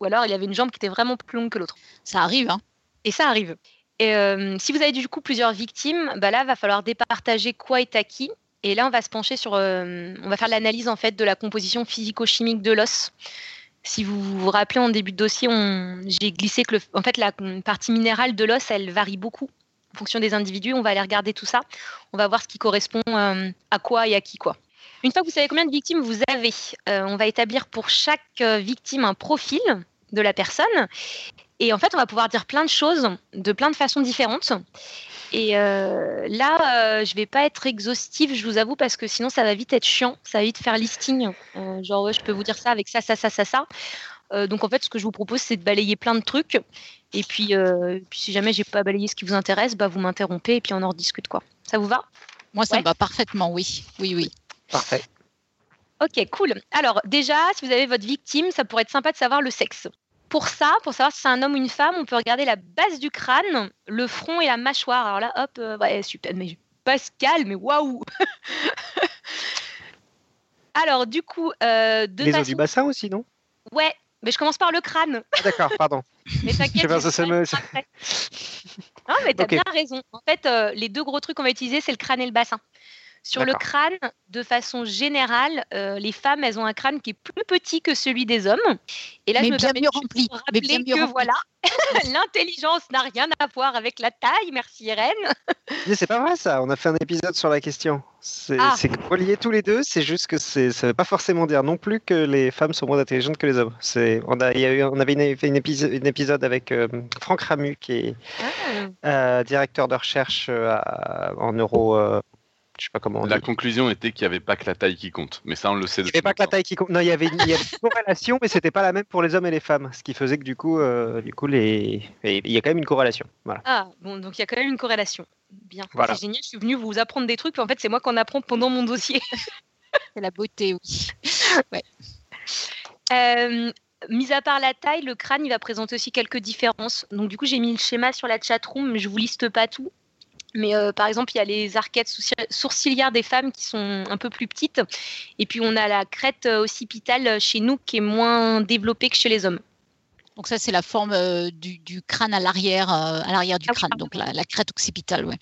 Ou alors, il y avait une jambe qui était vraiment plus longue que l'autre. Ça arrive, hein Et ça arrive. Et euh, si vous avez du coup plusieurs victimes, bah là, va falloir départager quoi est acquis. Et là, on va se pencher sur, euh, on va faire l'analyse en fait de la composition physico-chimique de l'os. Si vous vous rappelez en début de dossier, j'ai glissé que en fait la partie minérale de l'os, elle varie beaucoup en fonction des individus. On va aller regarder tout ça. On va voir ce qui correspond euh, à quoi et à qui quoi. Une fois que vous savez combien de victimes vous avez, on va établir pour chaque victime un profil de la personne et en fait, on va pouvoir dire plein de choses de plein de façons différentes. Et euh, là, euh, je vais pas être exhaustive, je vous avoue, parce que sinon, ça va vite être chiant, ça va vite faire listing. Euh, genre, ouais, je peux vous dire ça avec ça, ça, ça, ça, ça. donc, en fait, ce que je vous propose, c'est de balayer plein de trucs. Et puis, puis si jamais j'ai pas balayé ce qui vous intéresse, bah, vous m'interrompez et puis on en rediscute, quoi. Ça vous va? Moi, ça me va parfaitement, oui. Oui, oui. Parfait. Ok, cool. Alors, déjà, si vous avez votre victime, ça pourrait être sympa de savoir le sexe. Pour ça, pour savoir si c'est un homme ou une femme, on peut regarder la base du crâne, le front et la mâchoire. Alors là, hop, euh, ouais, super, mais Pascal, mais waouh [LAUGHS] Alors, du coup, euh, de Les os du bassin aussi, non? Ouais, mais je commence par le crâne. Ah, d'accord, pardon. [LAUGHS] mais t'inquiète. Non, mais t'as bien raison. En fait, euh, les deux gros trucs qu'on va utiliser, c'est le crâne et le bassin. Sur le crâne, de façon générale, euh, les femmes, elles ont un crâne qui est plus petit que celui des hommes. Et là, je me permets de rempli. rappeler que voilà, [LAUGHS] l'intelligence n'a rien à voir avec la taille. Merci Irène. c'est pas vrai ça. On a fait un épisode sur la question. C'est ah. relié tous les deux. C'est juste que ça ne veut pas forcément dire non plus que les femmes sont moins intelligentes que les hommes. On, a, eu, on avait fait une épisode, épisode avec euh, Franck Ramu, qui est ah. euh, directeur de recherche en euro je sais pas comment. la conclusion était qu'il n'y avait pas que la taille qui compte, mais ça on le sait. Il n'y avait pas que la taille qui compte. Non, il y avait, une, [LAUGHS] corrélation, mais c'était pas la même pour les hommes et les femmes, ce qui faisait que du coup, euh, du coup, les, il y a quand même une corrélation. Voilà. Ah bon, donc il y a quand même une corrélation. Bien. C'est génial. Je suis venue vous apprendre des trucs, puis en fait c'est moi qu'on apprend pendant mon dossier. [LAUGHS] c'est la beauté, oui. [LAUGHS] ouais. Euh, mis à part la taille, le crâne, il va présenter aussi quelques différences. Donc, du coup, j'ai mis le schéma sur la chatroom, mais je vous liste pas tout. Mais euh, par exemple, il y a les arcades sourcilières des femmes qui sont un peu plus petites. Et puis, on a la crête euh, occipitale chez nous qui est moins développée que chez les hommes. Donc ça, c'est la forme euh, du, crâne à l'arrière, à l'arrière du ah crâne, donc la, crête occipitale, ouais.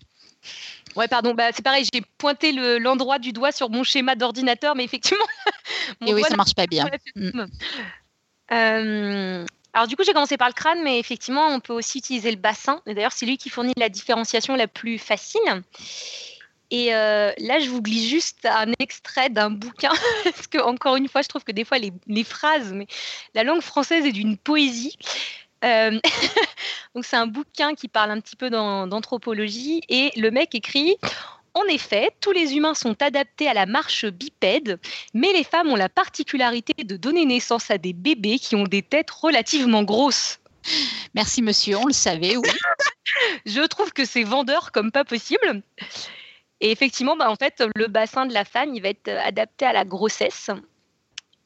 Ouais, pardon, bah, c'est pareil, j'ai pointé l'endroit du doigt sur mon schéma d'ordinateur, mais effectivement. [LAUGHS] Et oui, ça marche pas bien. Alors du coup, j'ai commencé par le crâne, mais effectivement, on peut aussi utiliser le bassin. D'ailleurs, c'est lui qui fournit la différenciation la plus facile. Et euh, là, je vous glisse juste un extrait d'un bouquin, [LAUGHS] parce que encore une fois, je trouve que des fois, les, phrases, mais la langue française est d'une poésie. Euh, [LAUGHS] donc c'est un bouquin qui parle un petit peu d'anthropologie, et le mec écrit en effet, tous les humains sont adaptés à la marche bipède, mais les femmes ont la particularité de donner naissance à des bébés qui ont des têtes relativement grosses. Merci monsieur, on le savait, oui. [LAUGHS] Je trouve que c'est vendeur comme pas possible. Et effectivement, bah, en fait, le bassin de la femme, il va être adapté à la grossesse.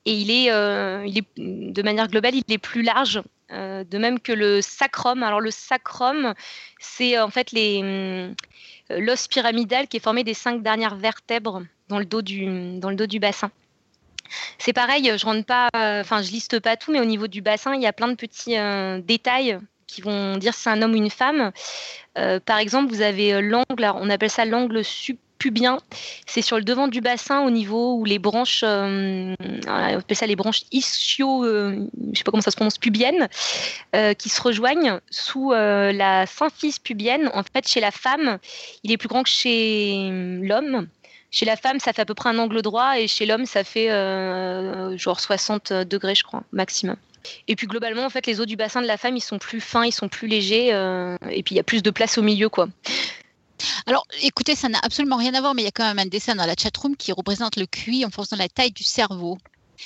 Et il est, euh, il est de manière globale, il est plus large. Euh, de même que le sacrum. Alors le sacrum, c'est en fait euh, l'os pyramidal qui est formé des cinq dernières vertèbres dans le dos du, bassin. C'est pareil, je rentre pas, euh, enfin je liste pas tout, mais au niveau du bassin, il y a plein de petits euh, détails qui vont dire si c'est un homme ou une femme. par exemple, vous avez l'angle, on appelle ça l'angle subpubien. C'est sur le devant du bassin au niveau où les branches, on appelle ça les branches ischio, je sais pas comment ça se prononce, pubiennes, qui se rejoignent sous la symphyse pubienne. En fait, chez la femme, il est plus grand que chez l'homme. Chez la femme, ça fait à peu près un angle droit et chez l'homme, ça fait euh, genre 60 degrés, je crois, maximum. Et puis globalement, en fait, les os du bassin de la femme, ils sont plus fins, ils sont plus légers, euh, et puis il y a plus de place au milieu, quoi. Alors, écoutez, ça n'a absolument rien à voir, mais il y a quand même un dessin dans la chatroom qui représente le QI en fonction de la taille du cerveau.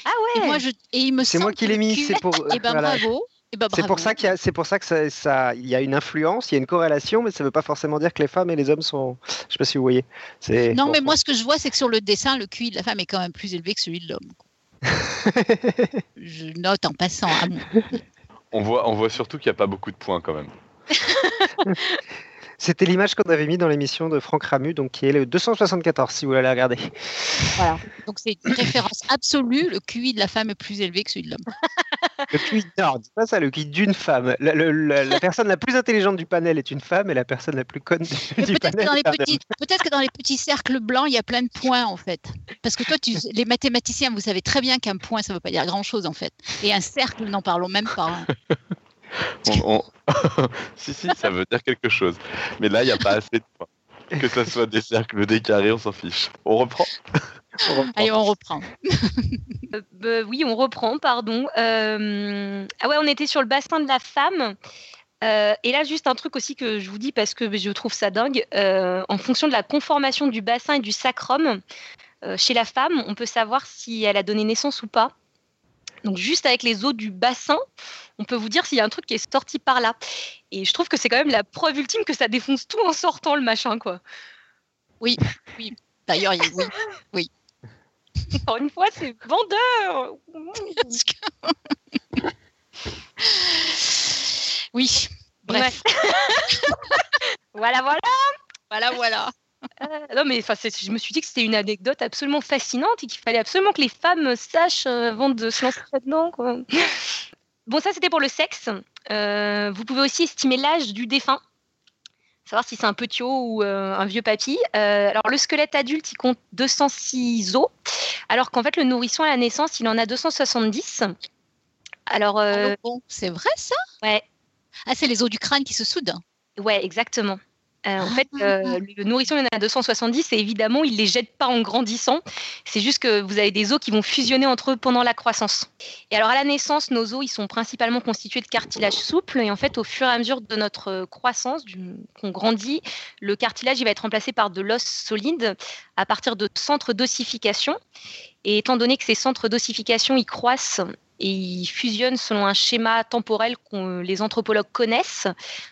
Ah ouais. Et moi, je, et il me c'est moi qui l'ai mis. C'est pour. Et [LAUGHS] eh ben bravo. Eh ben, c'est pour ça qu'il y a, c'est pour ça que ça, ça, il y a une influence, il y a une corrélation, mais ça ne veut pas forcément dire que les femmes et les hommes sont. Je ne sais pas si vous voyez. C'est... Non, mais moi, ce que je vois, c'est que sur le dessin, le QI de la femme est quand même plus élevé que celui de l'homme. [LAUGHS] je note en passant. [LAUGHS] on voit, on voit surtout qu'il n'y a pas beaucoup de points quand même. C'était l'image qu'on avait mis dans l'émission de Franck Ramu, donc qui est le 274, si vous voulez regarder. Voilà. Donc c'est une référence absolue. Le QI de la femme est plus élevé que celui de l'homme. Le QI, non, dis pas ça, le QI d'une femme. La, la, personne la plus intelligente du panel est une femme et la personne la plus conne du peut-être panel. Peut-être que dans les petits cercles blancs, il y a plein de points en fait. Parce que toi, tu, les mathématiciens, vous savez très bien qu'un point, ça ne veut pas dire grand-chose en fait. Et un cercle, n'en parlons même pas. Hein. [LAUGHS] si, si, ça veut dire quelque chose. Mais là, il n'y a pas assez de points. Que ça soit des cercles, des carrés, on s'en fiche. On reprend, Allez, on reprend. Euh, bah oui, on reprend, pardon. Euh, ah ouais, on était sur le bassin de la femme. Euh, et là, juste un truc aussi que je vous dis parce que je trouve ça dingue. en fonction de la conformation du bassin et du sacrum, chez la femme, on peut savoir si elle a donné naissance ou pas. Donc juste avec les os du bassin, on peut vous dire s'il y a un truc qui est sorti par là. Et je trouve que c'est quand même la preuve ultime que ça défonce tout en sortant le machin, quoi. Oui, oui. D'ailleurs, oui, oui. [LAUGHS] Encore une fois, c'est vendeur. oui. Bref. [LAUGHS] voilà, voilà. Voilà, voilà. Euh, non, mais je me suis dit que c'était une anecdote absolument fascinante et qu'il fallait absolument que les femmes sachent euh, avant de se lancer là-dedans. [LAUGHS] Bon, ça, c'était pour le sexe. Euh, vous pouvez aussi estimer l'âge du défunt, savoir si c'est un petit ou un vieux papy. alors, le squelette adulte, il compte 206 os, alors qu'en fait, le nourrisson à la naissance, il en a 270. Alors, ah, c'est vrai ça? Ouais. Ah, c'est les os du crâne qui se soudent. Ouais, exactement. Euh, en fait, ah. euh, le nourrisson, il y en a 270 et évidemment, il ne les jette pas en grandissant. C'est juste que vous avez des os qui vont fusionner entre eux pendant la croissance. Et alors, à la naissance, nos os, ils sont principalement constitués de cartilage souple. Et en fait, au fur et à mesure de notre croissance, qu'on grandit, le cartilage, il va être remplacé par de l'os solide à partir de centres d'ossification. Et étant donné que ces centres d'ossification, ils croissent et ils fusionnent selon un schéma temporel que les anthropologues connaissent.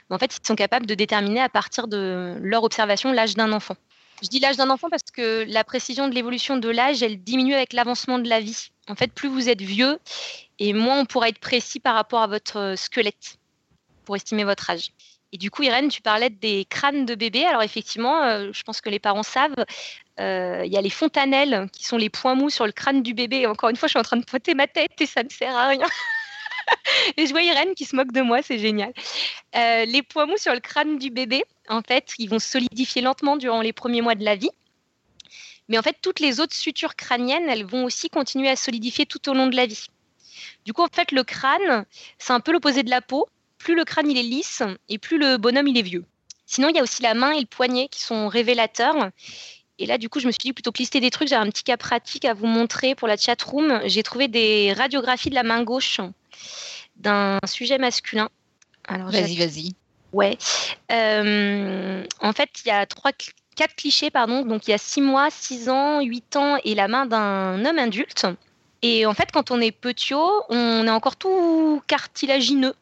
En fait, ils sont capables de déterminer à partir de leur observation l'âge d'un enfant. Je dis l'âge d'un enfant parce que la précision de l'évolution de l'âge, elle diminue avec l'avancement de la vie. En fait, plus vous êtes vieux, et moins on pourra être précis par rapport à votre squelette pour estimer votre âge. Et du coup, Irène, tu parlais des crânes de bébés. Alors effectivement, euh, je pense que les parents savent, euh, il y a les fontanelles qui sont les points mous sur le crâne du bébé. encore une fois, je suis en train de pointer ma tête et ça ne sert à rien. [LAUGHS] et je vois Irène qui se moque de moi, c'est génial. Euh, les points mous sur le crâne du bébé, en fait, ils vont solidifier lentement durant les premiers mois de la vie. Mais en fait, toutes les autres sutures crâniennes, elles vont aussi continuer à solidifier tout au long de la vie. Du coup, en fait, le crâne, c'est un peu l'opposé de la peau. Plus le crâne il est lisse et plus le bonhomme il est vieux. Sinon, il y a aussi la main et le poignet qui sont révélateurs. Et là, du coup, je me suis dit, plutôt que lister des trucs, j'ai un petit cas pratique à vous montrer pour la chat room. J'ai trouvé des radiographies de la main gauche d'un sujet masculin. Alors, vas-y, vas-y. Ouais. Euh, en fait, il y a trois, quatre clichés, pardon. Donc, il y a six mois, six ans, huit ans et la main d'un homme adulte. Et en fait, quand on est petit, on est encore tout cartilagineux.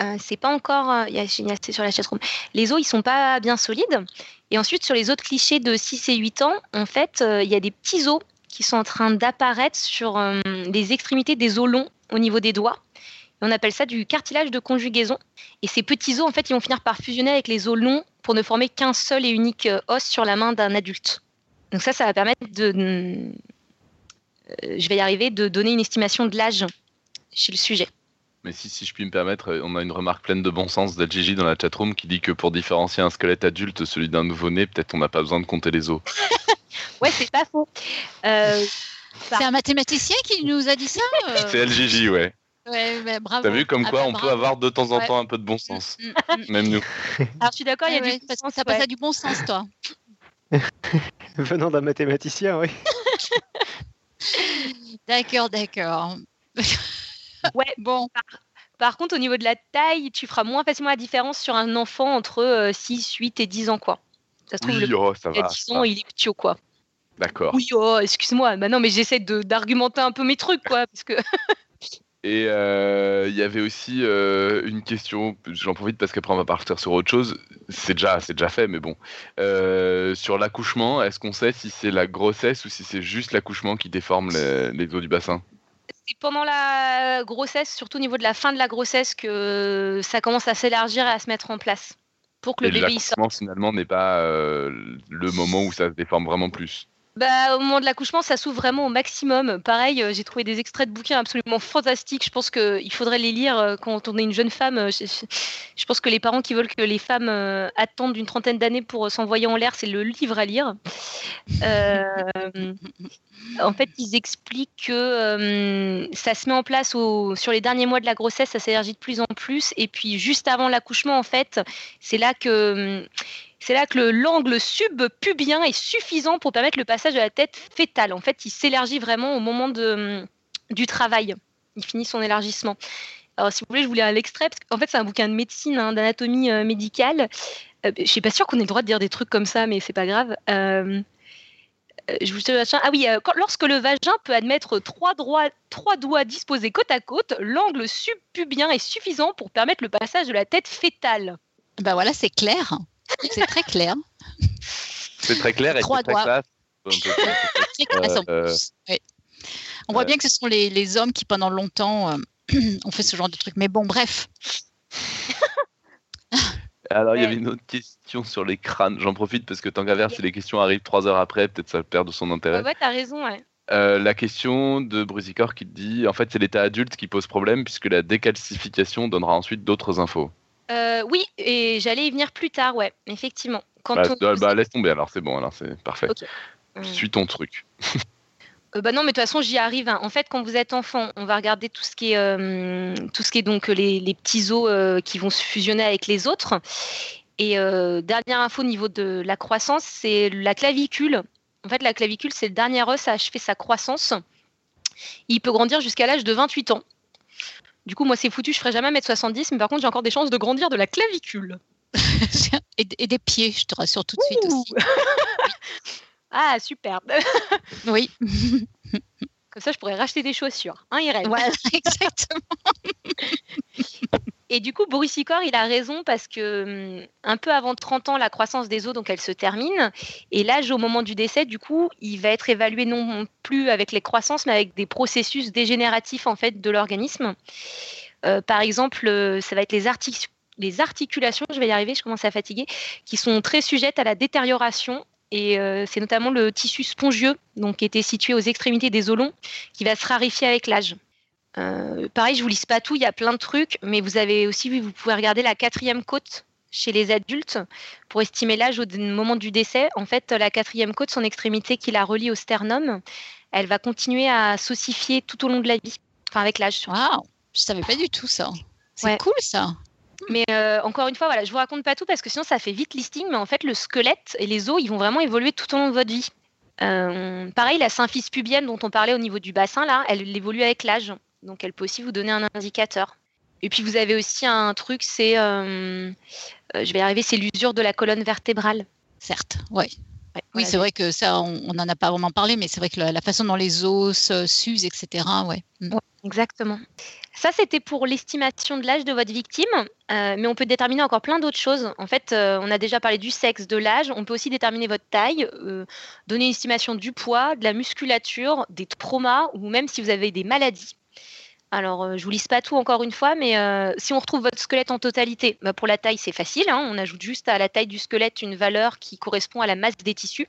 Euh, c'est pas encore. Euh, il y a, sur la chatroom. Les os, ils sont pas bien solides. Et ensuite, sur les autres clichés de 6 et 8 ans, en fait, euh, il y a des petits os qui sont en train d'apparaître sur les extrémités des os longs au niveau des doigts. on appelle ça du cartilage de conjugaison. Et ces petits os, en fait, ils vont finir par fusionner avec les os longs pour ne former qu'un seul et unique os sur la main d'un adulte. Donc ça, ça va permettre de, je vais y arriver, de donner une estimation de l'âge chez le sujet. Mais si, si je puis me permettre, euh, on a une remarque pleine de bon sens d'Adjiji dans la chatroom qui dit que pour différencier un squelette adulte de celui d'un nouveau-né, peut-être on n'a pas besoin de compter les os. [LAUGHS] ouais, c'est pas faux. Euh, [LAUGHS] c'est un mathématicien qui nous a dit ça euh [LAUGHS] C'est LGJ, ouais. Ouais, bah, bravo. T'as vu comme ah quoi bah, on peut avoir de temps en temps un peu de bon sens, mm, mm, mm. même nous. Alors je suis d'accord, il y a du parce que ça passe à du bon sens, toi. Venant d'un mathématicien, oui. d'accord, d'accord. Ouais, bon. Par, contre, au niveau de la taille, tu feras moins facilement la différence sur un enfant entre 6, euh, 8 et 10 ans, quoi. Ça se trouve, le oh, ça va, 10 ans, il est petit, quoi. D'accord. Oui, oh, excuse-moi. Bah non, mais j'essaie d'argumenter un peu mes trucs, quoi, parce que. [LAUGHS] Et euh, il y avait aussi euh, une question, j'en profite parce qu'après on va partir sur autre chose. C'est déjà, déjà fait, mais bon. sur l'accouchement, est-ce qu'on sait si c'est la grossesse ou si c'est juste l'accouchement qui déforme les, les os du bassin? C'est pendant la grossesse, surtout au niveau de la fin de la grossesse, que ça commence à s'élargir et à se mettre en place. pour que le bébé sorte. finalement n'est pas le moment où ça se déforme vraiment plus. Bah, au moment de l'accouchement, ça s'ouvre vraiment au maximum. Pareil, euh, j'ai trouvé des extraits de bouquins absolument fantastiques. Je pense qu'il faudrait les lire euh, quand on est une jeune femme. Euh, je, pense que les parents qui veulent que les femmes attendent une trentaine d'années pour s'envoyer en l'air, c'est le livre à lire. [LAUGHS] en fait, ils expliquent que ça se met en place sur les derniers mois de la grossesse, ça s'élargit de plus en plus. Et puis, juste avant l'accouchement, en fait, c'est là que c'est là que l'angle subpubien est suffisant pour permettre le passage de la tête fétale. En fait, il s'élargit vraiment au moment de, du travail. Il finit son élargissement. Alors, si vous voulez, je voulais un extrait, parce qu'en fait, c'est un bouquin de médecine, hein, d'anatomie euh, médicale. Je euh, je suis pas sûre qu'on ait le droit de dire des trucs comme ça, mais c'est pas grave. Euh, je vous ah oui, lorsque le vagin peut admettre trois, trois doigts disposés côte à côte, l'angle subpubien est suffisant pour permettre le passage de la tête fétale. Ben voilà, c'est clair. C'est très clair. C'est très clair et très classe. On voit bien que ce sont les, hommes qui, pendant longtemps, euh, [CLEARS THROAT] ont fait ce genre de truc. Mais bon, bref. [LAUGHS] Alors, il y avait une autre question sur les crânes. J'en profite parce que tant qu'à faire, si les questions arrivent trois heures après, peut-être ça perd de son intérêt. Ouais, t'as raison, ouais. Euh, la question de Brusicor qui dit en fait c'est l'état adulte qui pose problème puisque la décalcification donnera ensuite d'autres infos. Euh, oui, et j'allais y venir plus tard, ouais, effectivement. Quand bah, bah, laisse tomber alors, c'est bon, alors c'est parfait. Suis ton truc. Euh, bah non, mais de toute façon, j'y arrive. Hein. En fait, quand vous êtes enfant, on va regarder tout ce qui est, euh, tout ce qui est donc les, petits os qui vont se fusionner avec les autres. Et dernière info au niveau de la croissance, c'est la clavicule. En fait, la clavicule, c'est le dernier os à achever sa croissance. Il peut grandir jusqu'à l'âge de 28 ans. Du coup, moi, c'est foutu, je ferai jamais 1m70, mais par contre, j'ai encore des chances de grandir de la clavicule. [LAUGHS] et, des pieds, je te rassure tout de suite aussi. [LAUGHS] ah, superbe. [LAUGHS] oui. Comme ça, je pourrais racheter des chaussures. Hein, Irène? Voilà, exactement. Et du coup, Boris il a raison parce que hum, un peu avant 30 ans, la croissance des os, donc elle se termine. Et l'âge au moment du décès, du coup, il va être évalué non plus avec les croissances, mais avec des processus dégénératifs en fait de l'organisme. Euh, par exemple, euh, ça va être les, les articulations, je vais y arriver, je commence à fatiguer, qui sont très sujettes à la détérioration et euh, c'est notamment le tissu spongieux, donc qui était situé aux extrémités des os longs, qui va se raréfier avec l'âge. Euh, pareil, je vous lise pas tout, il y a plein de trucs, mais vous avez aussi, vous pouvez regarder la quatrième côte chez les adultes pour estimer l'âge au moment du décès. En fait, la quatrième côte, son extrémité qui la relie au sternum, elle va continuer à s'ossifier tout au long de la vie, enfin avec l'âge. Waouh, je savais pas du tout ça. C'est cool ça. Mais euh, encore une fois, voilà, je vous raconte pas tout parce que sinon ça fait vite listing, mais en fait le squelette et les os, ils vont vraiment évoluer tout au long de votre vie. Euh, pareil, la symphyse pubienne dont on parlait au niveau du bassin, là, elle évolue avec l'âge. Donc elle peut aussi vous donner un indicateur. Et puis vous avez aussi un truc, c'est, euh, euh, je vais y arriver, c'est l'usure de la colonne vertébrale. Certes, ouais. oui, c'est vrai que ça, on n'en a pas vraiment parlé, mais c'est vrai que la, façon dont les os s'usent, etc. Ouais. Mm. ouais. exactement. Ça, c'était pour l'estimation de l'âge de votre victime, euh, mais on peut déterminer encore plein d'autres choses. En fait, on a déjà parlé du sexe, de l'âge. On peut aussi déterminer votre taille, donner une estimation du poids, de la musculature, des traumas, ou même si vous avez des maladies. Alors, euh, je vous lise pas tout encore une fois, mais euh, si on retrouve votre squelette en totalité, bah, pour la taille, c'est facile. Hein. on ajoute juste à la taille du squelette une valeur qui correspond à la masse des tissus.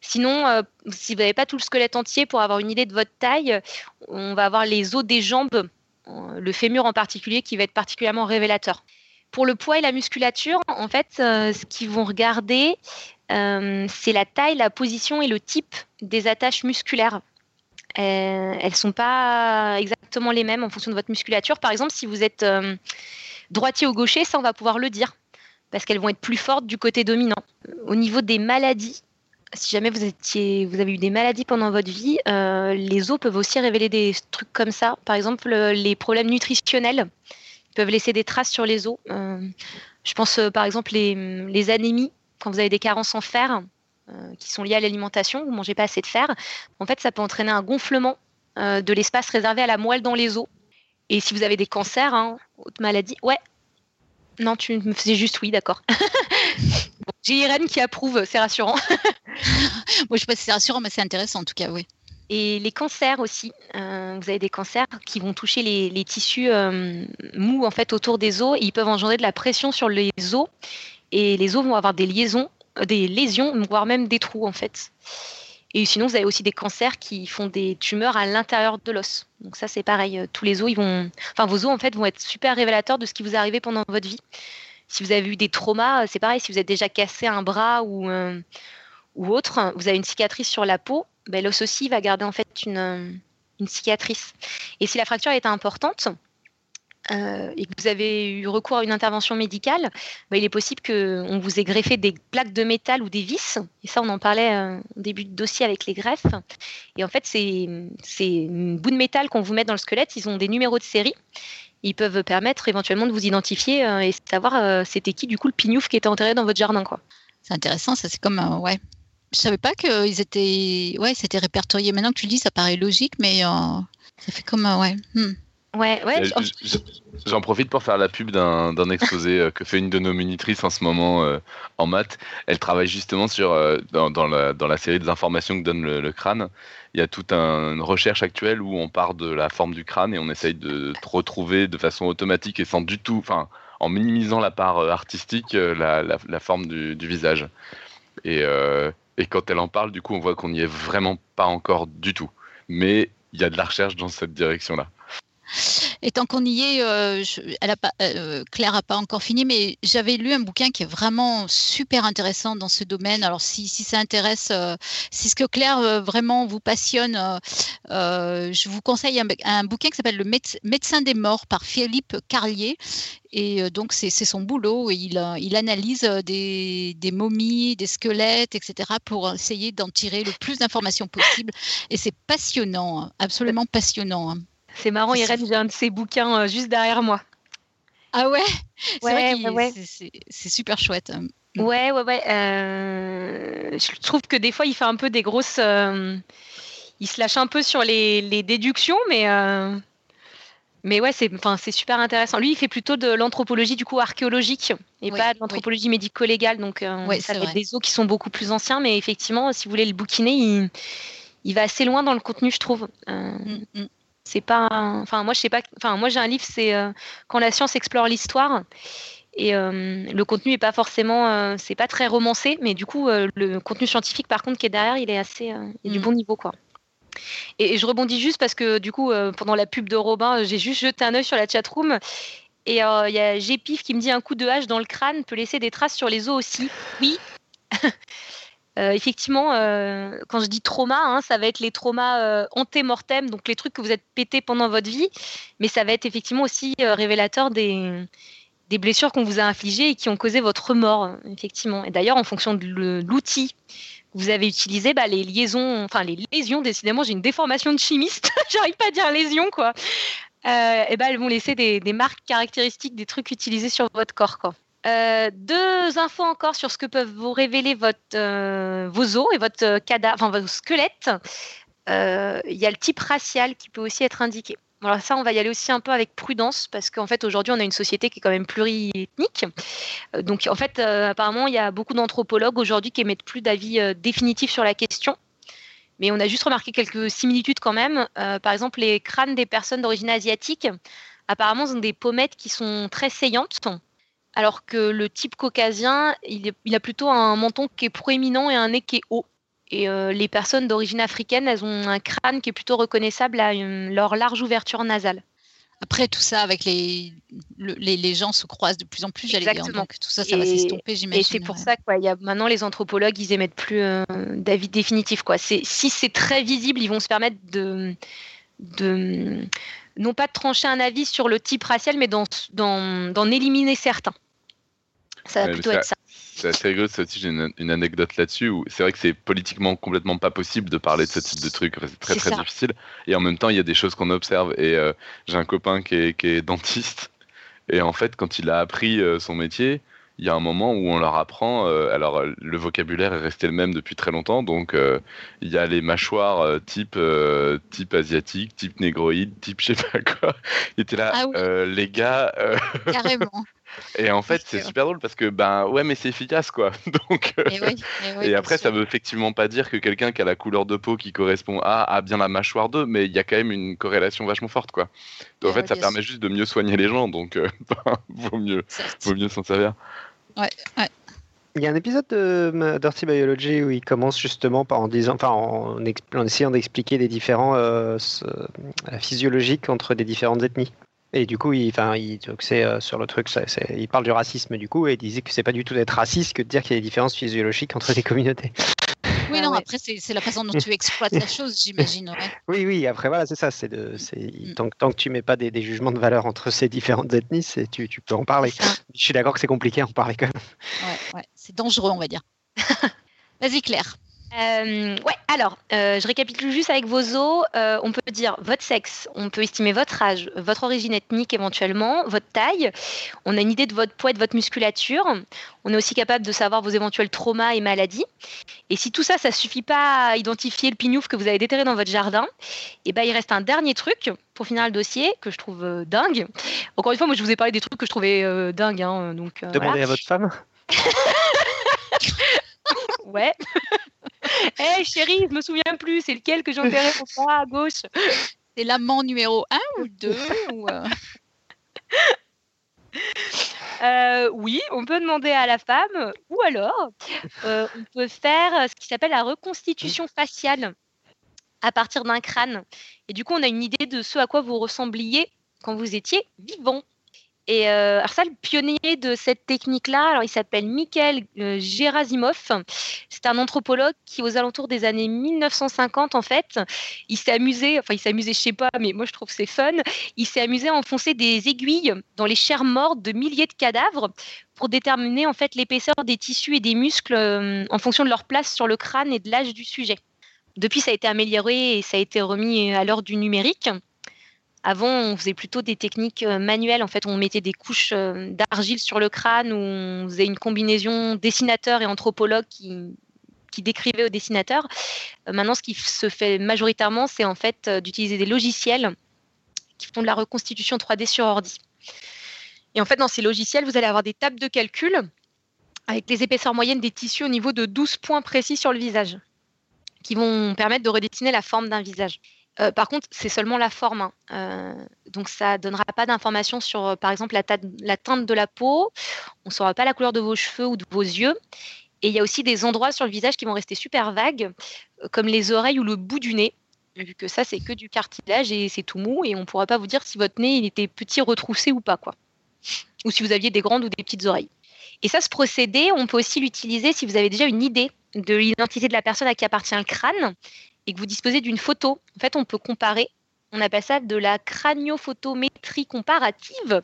Sinon, euh, si vous n'avez pas tout le squelette entier, pour avoir une idée de votre taille, on va avoir les os des jambes, le fémur en particulier, qui va être particulièrement révélateur. Pour le poids et la musculature, en fait, ce qu'ils vont regarder, c'est la taille, la position et le type des attaches musculaires. Euh, elles sont pas exactement les mêmes en fonction de votre musculature. Par exemple, si vous êtes euh, droitier ou gaucher, ça on va pouvoir le dire parce qu'elles vont être plus fortes du côté dominant. Au niveau des maladies, si jamais vous, avez eu des maladies pendant votre vie, euh, les os peuvent aussi révéler des trucs comme ça. Par exemple, les problèmes nutritionnels peuvent laisser des traces sur les os. je pense par exemple les, anémies, quand vous avez des carences en fer, qui sont liées à l'alimentation, vous mangez pas assez de fer, en fait, ça peut entraîner un gonflement euh, de l'espace réservé à la moelle dans les os. Et si vous avez des cancers, hein, autre maladie, ouais. Non, tu me faisais juste oui, d'accord. [LAUGHS] J'ai Irène qui approuve, c'est rassurant. [LAUGHS] Moi, je sais pas si c'est rassurant, mais c'est intéressant en tout cas, oui. Et les cancers aussi. Euh, vous avez des cancers qui vont toucher les, tissus mous en fait autour des os. Et ils peuvent engendrer de la pression sur les os et les os vont avoir des liaisons, des lésions, voire même des trous en fait. Et sinon, vous avez aussi des cancers qui font des tumeurs à l'intérieur de l'os. Donc ça, c'est pareil. Tous les os, ils vont, enfin, vos os en fait vont être super révélateurs de ce qui vous est arrivé pendant votre vie. Si vous avez eu des traumas, c'est pareil. Si vous êtes déjà cassé un bras ou ou autre, vous avez une cicatrice sur la peau, ben, l'os aussi va garder en fait une, une, cicatrice. Et si la fracture est importante euh, et que vous avez eu recours à une intervention médicale, ben, il est possible qu'on vous ait greffé des plaques de métal ou des vis. Et ça, on en parlait euh, au début de dossier avec les greffes. Et en fait, ces, ces bouts de métal qu'on vous met dans le squelette, ils ont des numéros de série ils peuvent permettre éventuellement de vous identifier euh, et savoir c'était qui du coup le pignouf qui était enterré dans votre jardin quoi. C'est intéressant, ça c'est comme ouais, je savais pas qu'ils étaient, ouais, c'était répertorié. Maintenant que tu le dis, ça paraît logique, mais euh, ça fait comme, euh, ouais. Hmm. Ouais, ouais. J'en profite pour faire la pub d'un exposé euh, que fait une de nos monitrices en ce moment en maths. Elle travaille justement sur dans, dans, la, dans, la, série des informations que donne le, crâne. Il y a toute une recherche actuelle où on part de la forme du crâne et on essaye de retrouver de façon automatique et sans du tout, enfin, en minimisant la part artistique, la, la, la forme du, du, visage. Et, et quand elle en parle, du coup, on voit qu'on n'y est vraiment pas encore du tout. Mais il y a de la recherche dans cette direction-là. Et tant qu'on y est, euh, a pas, euh, Claire n'a pas encore fini, mais j'avais lu un bouquin qui est vraiment super intéressant dans ce domaine. Alors, si, ça intéresse, euh, si ce que Claire vraiment vous passionne, je vous conseille un, bouquin qui s'appelle Le médecin des morts par Philippe Carlier. Et donc, c'est son boulot. Et il, analyse des, des, momies, des squelettes, etc., pour essayer d'en tirer le plus d'informations possible. Et c'est passionnant, hein, absolument passionnant. C'est marrant, Irène, j'ai un de ses bouquins euh, juste derrière moi. Ah ouais? C'est super chouette. Hein. Mm. Ouais, ouais, ouais. Euh, je trouve que des fois, il fait un peu des grosses. Euh, il se lâche un peu sur les, déductions, mais. Mais ouais, c'est super intéressant. Lui, il fait plutôt de l'anthropologie du coup archéologique et pas de l'anthropologie médico-légale. Donc, ça va être des os qui sont beaucoup plus anciens. Mais effectivement, si vous voulez le bouquiner, il, va assez loin dans le contenu, je trouve. Mm, mm c'est pas enfin moi je sais pas enfin moi j'ai un livre c'est euh, quand la science explore l'histoire. Et euh, le contenu est pas forcément euh, c'est pas très romancé mais du coup le contenu scientifique par contre qui est derrière il est assez il est du mm. bon niveau quoi. Et, je rebondis juste parce que du coup pendant la pub de Robin j'ai juste jeté un œil sur la chatroom. Et il y a Gépif qui me dit un coup de hache dans le crâne peut laisser des traces sur les os aussi. Oui [LAUGHS] Euh, effectivement, euh, quand je dis trauma, hein, ça va être les traumas euh, antémortem, donc les trucs que vous êtes pétés pendant votre vie, mais ça va être effectivement aussi révélateur des, blessures qu'on vous a infligées et qui ont causé votre mort, effectivement. Et d'ailleurs, en fonction de l'outil que vous avez utilisé, bah, les liaisons, enfin les lésions, décidément, j'ai une déformation de chimiste, [LAUGHS] j'arrive pas à dire lésion, quoi. et ben, elles vont laisser des, des, marques caractéristiques des trucs utilisés sur votre corps, quoi. Euh, deux infos encore sur ce que peuvent vous révéler votre, euh, vos os et votre cadavre, enfin votre squelette. Euh, il y a le type racial qui peut aussi être indiqué. Alors ça, on va y aller aussi un peu avec prudence parce qu'en fait aujourd'hui on a une société qui est quand même pluriethnique. Donc en fait apparemment il y a beaucoup d'anthropologues aujourd'hui qui émettent plus d'avis définitifs sur la question. Mais on a juste remarqué quelques similitudes quand même. par exemple les crânes des personnes d'origine asiatique, apparemment ont des pommettes qui sont très saillantes alors que le type caucasien, il, a plutôt un menton qui est proéminent et un nez qui est haut. Et euh, les personnes d'origine africaine, elles ont un crâne qui est plutôt reconnaissable à leur large ouverture nasale. Après, tout ça, avec les, les, gens se croisent de plus en plus, j'allais dire. Donc, tout ça, ça va s'estomper, j'imagine. Et c'est pour ça quoi. y a, maintenant, les anthropologues, ils émettent plus euh, d'avis définitif. Quoi. Si c'est très visible, ils vont se permettre de, de non pas de trancher un avis sur le type racial, mais d'en éliminer certains. Ça va plutôt être ça. C'est assez rigolo, ça aussi, j'ai une, anecdote là-dessus où c'est vrai que c'est politiquement complètement pas possible de parler de ce type de truc. c'est très très difficile. Et en même temps, il y a des choses qu'on observe. Et euh, j'ai un copain qui est, dentiste. Et en fait, quand il a appris euh, son métier, il y a un moment où on leur apprend. Euh, alors, le vocabulaire est resté le même depuis très longtemps. Donc, il y a les mâchoires type, type asiatique, type négroïde, type je sais pas quoi. [LAUGHS] Il était là, ah les gars. Carrément [LAUGHS] Et en [LAUGHS] fait, c'est super drôle parce que, ben ouais, mais c'est efficace, quoi. [LAUGHS] Donc, Et, oui, et oui, et bien après, ça sûr. veut effectivement pas dire que quelqu'un qui a la couleur de peau qui correspond à a bien la mâchoire 2, mais il y a quand même une corrélation vachement forte, quoi. Donc, en fait, ça permet juste de mieux soigner les gens, donc euh, [LAUGHS] ben, vaut mieux, vaut mieux s'en servir. Il y a un épisode de euh, Dirty Biology où il commence justement par en disant, enfin en, essayant d'expliquer les différents euh, ce- la physiologique entre des différentes ethnies. Et du coup, il, enfin, il, donc c'est euh, sur le truc, ça- il parle du racisme du coup, et il disait que c'est pas du tout d'être raciste que de dire qu'il y a des différences physiologiques entre les communautés. Oui, Ah non, ouais. après, c'est c'est la façon dont tu exploites la chose, j'imagine. ouais. [LAUGHS] Oui, oui. Après, voilà, c'est ça. C'est de, c'est Mm. tant, que- tant que tu mets pas des, des jugements de valeur entre ces différentes ethnies, c'est tu, tu peux en parler. Je suis d'accord que c'est compliqué à en parler quand même. Ouais, ouais. C'est dangereux, on va dire. [LAUGHS] Vas-y, Claire. Euh, ouais, alors, euh, je récapitule juste avec vos os. Euh, on peut dire votre sexe, on peut estimer votre âge, votre origine ethnique éventuellement, votre taille. On a une idée de votre poids et de votre musculature. On est aussi capable de savoir vos éventuels traumas et maladies. Et si tout ça, ça suffit pas à identifier le pignouf que vous avez déterré dans votre jardin, et ben il reste un dernier truc pour finir le dossier que je trouve dingue. Encore une fois, moi je vous ai parlé des trucs que je trouvais dingues, hein, donc Demandez voilà. à votre femme. [LAUGHS] Ouais. Hé [LAUGHS] chérie, je me souviens plus, c'est lequel que j'ai enterré au bas à gauche? C'est l'amant numéro 1 ou 2 [LAUGHS] ou, euh, Euh, Oui, on peut demander à la femme, ou alors euh, on peut faire ce qui s'appelle la reconstitution faciale à partir d'un crâne. Et du coup, on a une idée de ce à quoi vous ressembliez quand vous étiez vivant. Et euh, alors ça, le pionnier de cette technique-là, alors il s'appelle Mikhail euh, Gerasimov. C'est un anthropologue qui, aux alentours des années 1950, en fait, il s'est amusé, enfin il s'est amusé, je sais pas, mais moi je trouve c'est fun. Il s'est amusé à enfoncer des aiguilles dans les chairs mortes de milliers de cadavres pour déterminer en fait l'épaisseur des tissus et des muscles euh, en fonction de leur place sur le crâne et de l'âge du sujet. Depuis, ça a été amélioré et ça a été remis à l'heure du numérique. Avant, on faisait plutôt des techniques euh, manuelles. En fait, on mettait des couches euh, d'argile sur le crâne on faisait une combinaison dessinateur et anthropologue qui, décrivait au dessinateur. Euh, maintenant, ce qui se fait majoritairement, c'est en fait d'utiliser des logiciels qui font de la reconstitution 3D sur ordi. Et en fait, dans ces logiciels, vous allez avoir des tables de calcul avec les épaisseurs moyennes des tissus au niveau de 12 points précis sur le visage, qui vont permettre de redessiner la forme d'un visage. Euh, par contre, c'est seulement la forme. hein. Euh, donc, ça ne donnera pas d'informations sur, euh, par exemple, la, teinte de la peau. On ne saura pas la couleur de vos cheveux ou de vos yeux. Et il y a aussi des endroits sur le visage qui vont rester super vagues, comme les oreilles ou le bout du nez, vu que ça, c'est que du cartilage et c'est tout mou. Et on ne pourra pas vous dire si votre nez était petit, retroussé ou pas. quoi. Ou si vous aviez des grandes ou des petites oreilles. Et ça, ce procédé, on peut aussi l'utiliser si vous avez déjà une idée de l'identité de la personne à qui appartient le crâne et que vous disposez d'une photo. En fait, on peut comparer. On appelle ça de la craniophotométrie comparative.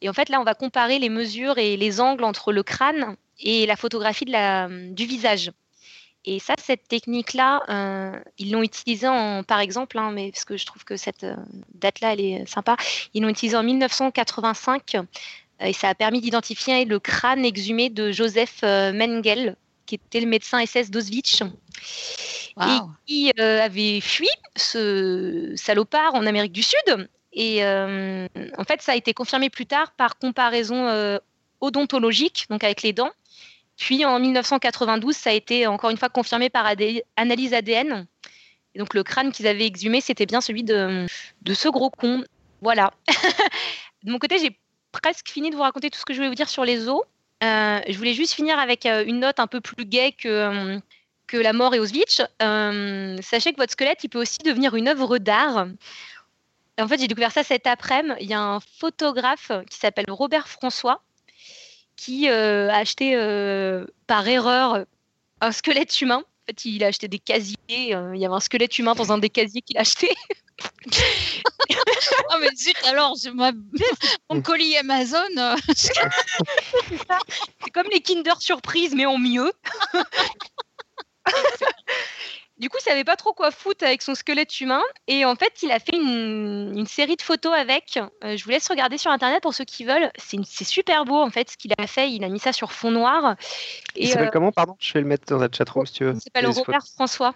Et en fait, là, on va comparer les mesures et les angles entre le crâne et la photographie du visage. Et ça, cette technique-là, euh, ils l'ont utilisée en, par exemple, hein, mais parce que je trouve que cette euh, date-là, elle est sympa, ils l'ont utilisée en 1985 euh, et ça a permis d'identifier le crâne exhumé de Joseph Mengele, qui était le médecin SS d'Auschwitz waouh. qui euh, avait fui ce salopard en Amérique du Sud. Et euh, en fait, ça a été confirmé plus tard par comparaison euh, odontologique, donc avec les dents. Puis en 1992, ça a été encore une fois confirmé par AD analyse ADN. Et donc le crâne qu'ils avaient exhumé, c'était bien celui de, de ce gros con. Voilà. [LAUGHS] de mon côté, j'ai presque fini de vous raconter tout ce que je voulais vous dire sur les os. Euh, je voulais juste finir avec euh, une note un peu plus gaie que, euh, la mort et Auschwitz. Sachez que votre squelette, il peut aussi devenir une œuvre d'art. En fait, j'ai découvert ça cet après-midi. Il y a un photographe qui s'appelle Robert François qui a acheté par erreur un squelette humain. En fait, il a acheté des casiers. euh, il y avait un squelette humain dans un des casiers qu'il a acheté. Oh, mais zut, alors, je, mon colis Amazon, euh, C'est comme les Kinder Surprise, mais en mieux. [LAUGHS] Du coup, il savait pas trop quoi foutre avec son squelette humain. Et en fait, il a fait une, une série de photos avec. Euh, je vous laisse regarder sur Internet pour ceux qui veulent. C'est super beau, en fait, ce qu'il a fait. Il a mis ça sur fond noir. Il Et s'appelle euh, comment, pardon? Je vais le mettre dans la chatroom si tu veux. il s'appelle Robert François.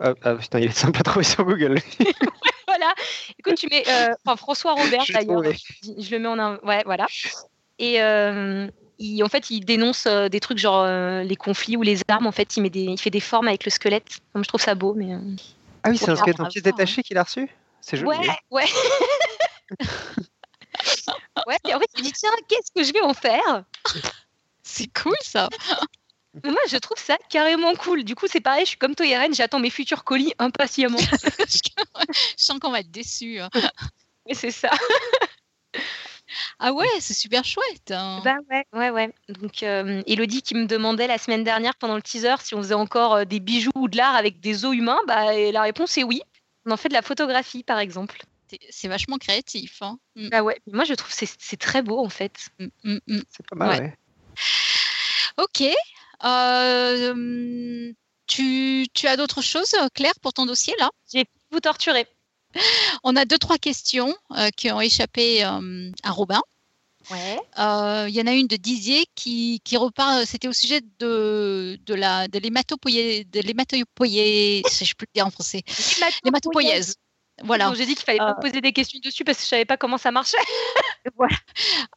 Ah, ah, putain, il est sympa à trouver sur Google. [LAUGHS] Voilà. Écoute, tu mets... euh, Enfin, François Robert, [LAUGHS] Je d'ailleurs. trouvé. Je le mets en... un- Ouais, voilà. Et il, en fait, il dénonce euh, des trucs genre euh, les conflits ou les armes. En fait, il, met des, il fait des formes avec le squelette. Moi, je trouve ça beau, mais. euh, Ah oui, c'est un squelette en pièces détachées qu'il a reçu? C'est joli. Ouais, ouais. [LAUGHS] ouais, et en fait, il dit tiens, qu'est-ce que je vais en faire? C'est cool ça. Mais Moi, je trouve ça carrément cool. Du coup, c'est pareil, je suis comme toi, Irène, j'attends mes futurs colis impatiemment. [LAUGHS] je sens qu'on va être déçus. hein. Mais c'est ça. Ah ouais, c'est super chouette. hein. Bah ouais, ouais, ouais. Donc, euh, Elodie qui me demandait la semaine dernière pendant le teaser si on faisait encore euh, des bijoux ou de l'art avec des os humains, bah, et la réponse est oui. On en fait de la photographie, par exemple. C'est- vachement créatif. hein. Mm, Bah ouais. Moi, je trouve que c'est très beau, en fait. mm, mm, mm. C'est pas mal, Ouais. ouais. Ok. Euh, hum, tu, tu as d'autres choses, Claire, pour ton dossier là? Vous torturez. [LAUGHS] On a deux, trois questions euh, qui ont échappé euh, à Robin. Ouais. Euh, Il y en a une de Didier qui, qui repart, c'était au sujet de, de la de [LAUGHS] je ne peux le dire en français, l'hématopoïèse. Voilà. Donc, J'ai dit qu'il fallait pas Euh, poser des questions dessus parce que je savais pas comment ça marchait. [LAUGHS]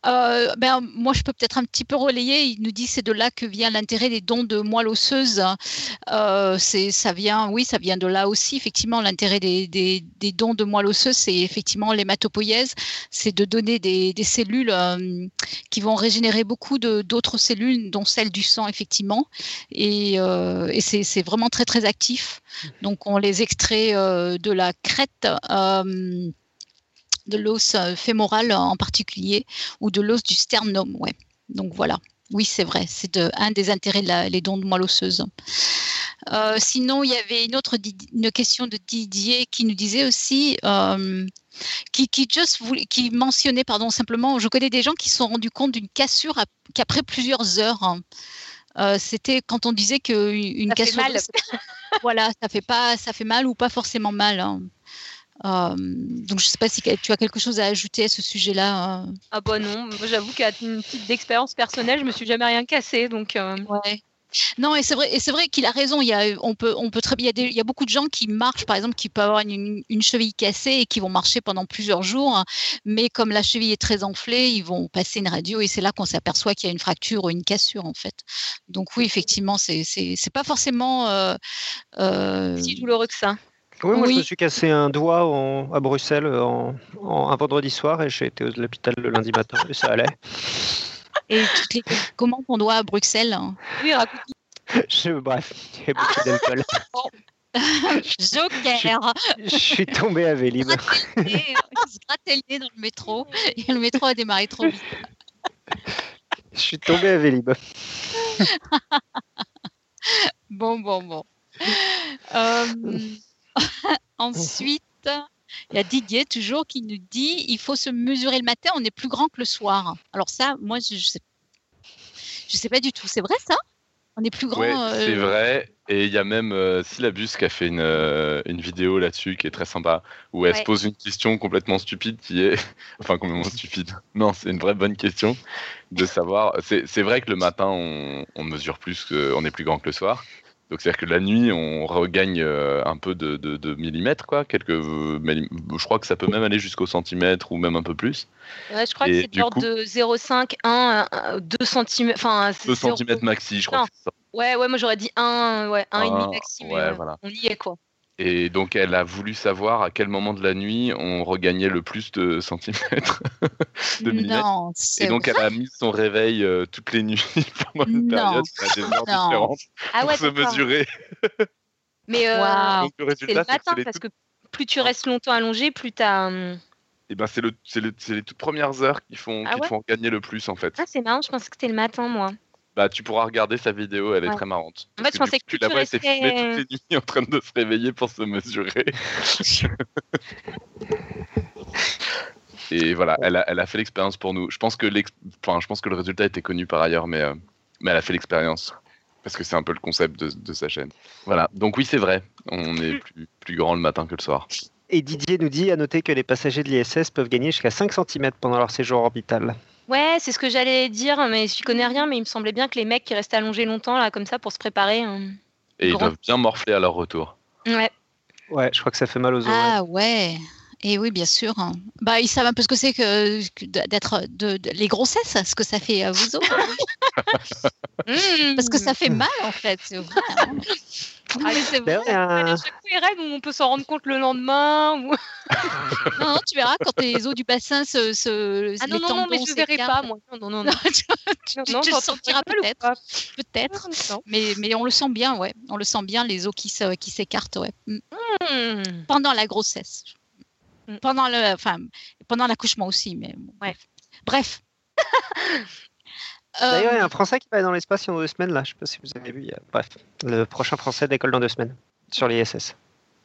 Euh, ben, moi, je peux peut-être un petit peu relayer. Il nous dit c'est de là que vient l'intérêt des dons de moelle osseuse. Euh, c'est, ça vient, oui, ça vient de là aussi. Effectivement, l'intérêt des, des, des dons de moelle osseuse, c'est effectivement l'hématopoïèse, c'est de donner des, des cellules euh, qui vont régénérer beaucoup de, d'autres cellules, dont celles du sang, effectivement. Et, euh, et c'est, c'est vraiment très très actif. Donc, on les extrait euh, de la crête. Euh, de l'os euh, fémoral en particulier ou de l'os du sternum. Ouais. Donc voilà. Oui, c'est vrai. C'est de- un des intérêts de la- les dons de moelle osseuse. Euh, sinon, il y avait une autre une question de Didier qui nous disait aussi, euh, qui, qui, just voulait- qui mentionnait, pardon, simplement, je connais des gens qui se sont rendus compte d'une cassure ap- qu'après plusieurs heures. hein. Euh, C'était quand on disait qu'une cassure, mal. [LAUGHS] voilà, ça fait pas, ça fait mal ou pas forcément mal. hein. Euh, donc, je ne sais pas si tu as quelque chose à ajouter à ce sujet-là. euh? Ah bah non, j'avoue qu'à une petite d'expérience personnelle, je me suis jamais rien cassé, donc euh, Ouais. Non, et c'est vrai, et c'est vrai qu'il a raison. Il y a, on peut, on peut très bien. Il y, a des- il y a beaucoup de gens qui marchent, par exemple, qui peuvent avoir une, une cheville cassée et qui vont marcher pendant plusieurs jours, mais comme la cheville est très enflée, ils vont passer une radio et c'est là qu'on s'aperçoit qu'il y a une fracture ou une cassure en fait. Donc oui, effectivement, c'est, c'est, c'est pas forcément. euh, euh, si douloureux que ça. Oui, moi je me suis cassé un doigt en- à Bruxelles en, en- un vendredi soir et j'ai été à l'hôpital le lundi matin et ça allait. et toutes les commandes qu'on doit à Bruxelles. hein? Oui, raconte. Je- bref, il y a beaucoup d'alcool. [LAUGHS] Joker. Je suis tombé à Vélib. il se grattait le nez dans le métro et le métro a démarré trop vite. Je suis tombé à Vélib. [LAUGHS] Bon, bon, bon. Euh, [LAUGHS] ensuite, il y a Didier toujours qui nous dit il faut se mesurer le matin, on est plus grand que le soir. Alors ça, moi, je, je sais, je sais pas du tout. C'est vrai ça? On est plus grand. Ouais, euh, c'est vrai. Et il y a même euh, Syllabus qui a fait une, euh, une vidéo là-dessus qui est très sympa, où elle Ouais. se pose une question complètement stupide qui est. [LAUGHS] Enfin, complètement stupide. Non, c'est une vraie bonne question de savoir. C'est c'est vrai que le matin, on, on mesure plus, que, on est plus grand que le soir. Donc, c'est-à-dire que la nuit, on regagne euh, un peu de, de, de millimètres, quoi. Quelques, euh, je crois que ça peut même aller jusqu'au centimètre ou même un peu plus. Ouais, je crois Et que c'est de l'ordre de 0,5, 1, 2 cm. Enfin, c'est 2 zéro- centimètres maxi, je crois. Non. que c'est ça. Ouais, ouais, moi j'aurais dit 1, ouais, 1,5 Un, maxi, mais ouais, euh, voilà. on y est quoi. Et donc, elle a voulu savoir à quel moment de la nuit on regagnait le plus de centimètres. [LAUGHS] de millimètres. non, Et donc, elle a mis son réveil euh, toutes les nuits [LAUGHS] pendant une Non. période à des heures Non. différentes Ah pour ouais, se d'accord. mesurer. [LAUGHS] Mais euh, le c'est le résultat, c'est que matin parce que plus tu restes longtemps allongé, plus t'as. hum, eh ben, c'est le- c'est le- c'est les toutes premières heures qui font, Ah qui te ouais? font gagner le plus, en fait. Ah, c'est marrant, je pensais que c'était le matin, moi. Bah, tu pourras regarder sa vidéo, elle est Ouais. très marrante. En fait, je pensais que tu la tu vois, elle s'est filmée toutes les nuits en train de se réveiller pour se mesurer. [LAUGHS] Et voilà, elle a, elle a fait l'expérience pour nous. Je pense que l'ex- enfin, je pense que le résultat était connu par ailleurs, mais, euh, mais elle a fait l'expérience. Parce que c'est un peu le concept de, de sa chaîne. Voilà, donc oui, c'est vrai. On est plus, plus grand le matin que le soir. Et Didier nous dit à noter que les passagers de l'ISS peuvent gagner jusqu'à 5 cm pendant leur séjour orbital. Ouais, c'est ce que j'allais dire, mais je connais rien, mais il me semblait bien que les mecs qui restent allongés longtemps, là, comme ça, pour se préparer. hein. Et ils Grand. doivent bien morfler à leur retour. Ouais. Ouais, je crois que ça fait mal aux os. ouais. Ah ouais. Et oui, bien sûr. Bah, ils savent un peu ce que c'est que, d'être de, les grossesses, ce que ça fait à vous autres. [LAUGHS] Parce que ça fait mal, en fait, c'est vrai. Hein. [LAUGHS] Ah, c'est vrai. Ben, on peut s'en rendre compte le lendemain. Ou... [LAUGHS] non, tu verras quand les os du bassin se. se ah non, non, non, mais je ne verrai pas, moi. Non, non, non. tu, tu, le sentiras peut-être. Peut-être. Mais, mais on le sent bien, ouais. On le sent bien, les os qui s'écartent, qui ouais. Mm. Hmm. Pendant la grossesse. Mm. Pendant le, enfin, pendant l'accouchement aussi, mais ouais. bref. [LAUGHS] D'ailleurs, il y a un Français qui va dans l'espace dans deux semaines, là. Je ne sais pas si vous avez vu. Bref, le prochain Français d'école dans deux semaines sur l'ISS.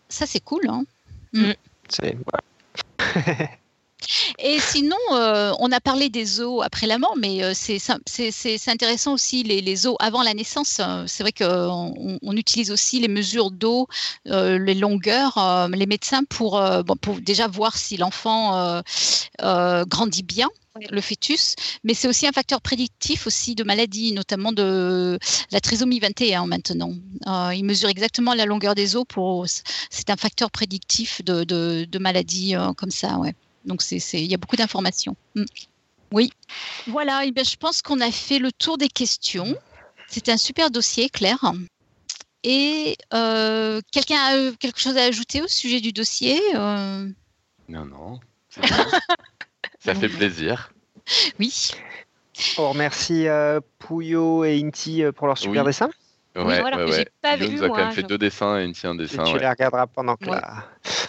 Ça, c'est cool, hein mm. C'est. [LAUGHS] Et sinon, euh, on a parlé des os après la mort, mais euh, c'est intéressant aussi les, les, os avant la naissance. C'est vrai qu'on on utilise aussi les mesures d'eau, euh, les longueurs, les médecins pour, bon, pour déjà voir si l'enfant grandit bien le fœtus, mais c'est aussi un facteur prédictif aussi de maladies, notamment de la trisomie 21 maintenant. Euh, il mesure exactement la longueur des os pour. C'est un facteur prédictif de, de, de maladies comme ça, ouais. Donc, il y a beaucoup d'informations. Mm. Oui. Voilà, et bien, je pense qu'on a fait le tour des questions. C'était un super dossier, Claire. Et euh, quelqu'un a quelque chose à ajouter au sujet du dossier euh? Non, non. [LAUGHS] Ça fait plaisir. Oui. On remercie euh, Pouillot et Inti pour leur super dessin. Ouais, oui, voilà, ouais, Pas vu, nous a quand même fait deux dessins et Inti un dessin. tu les regarderas pendant que,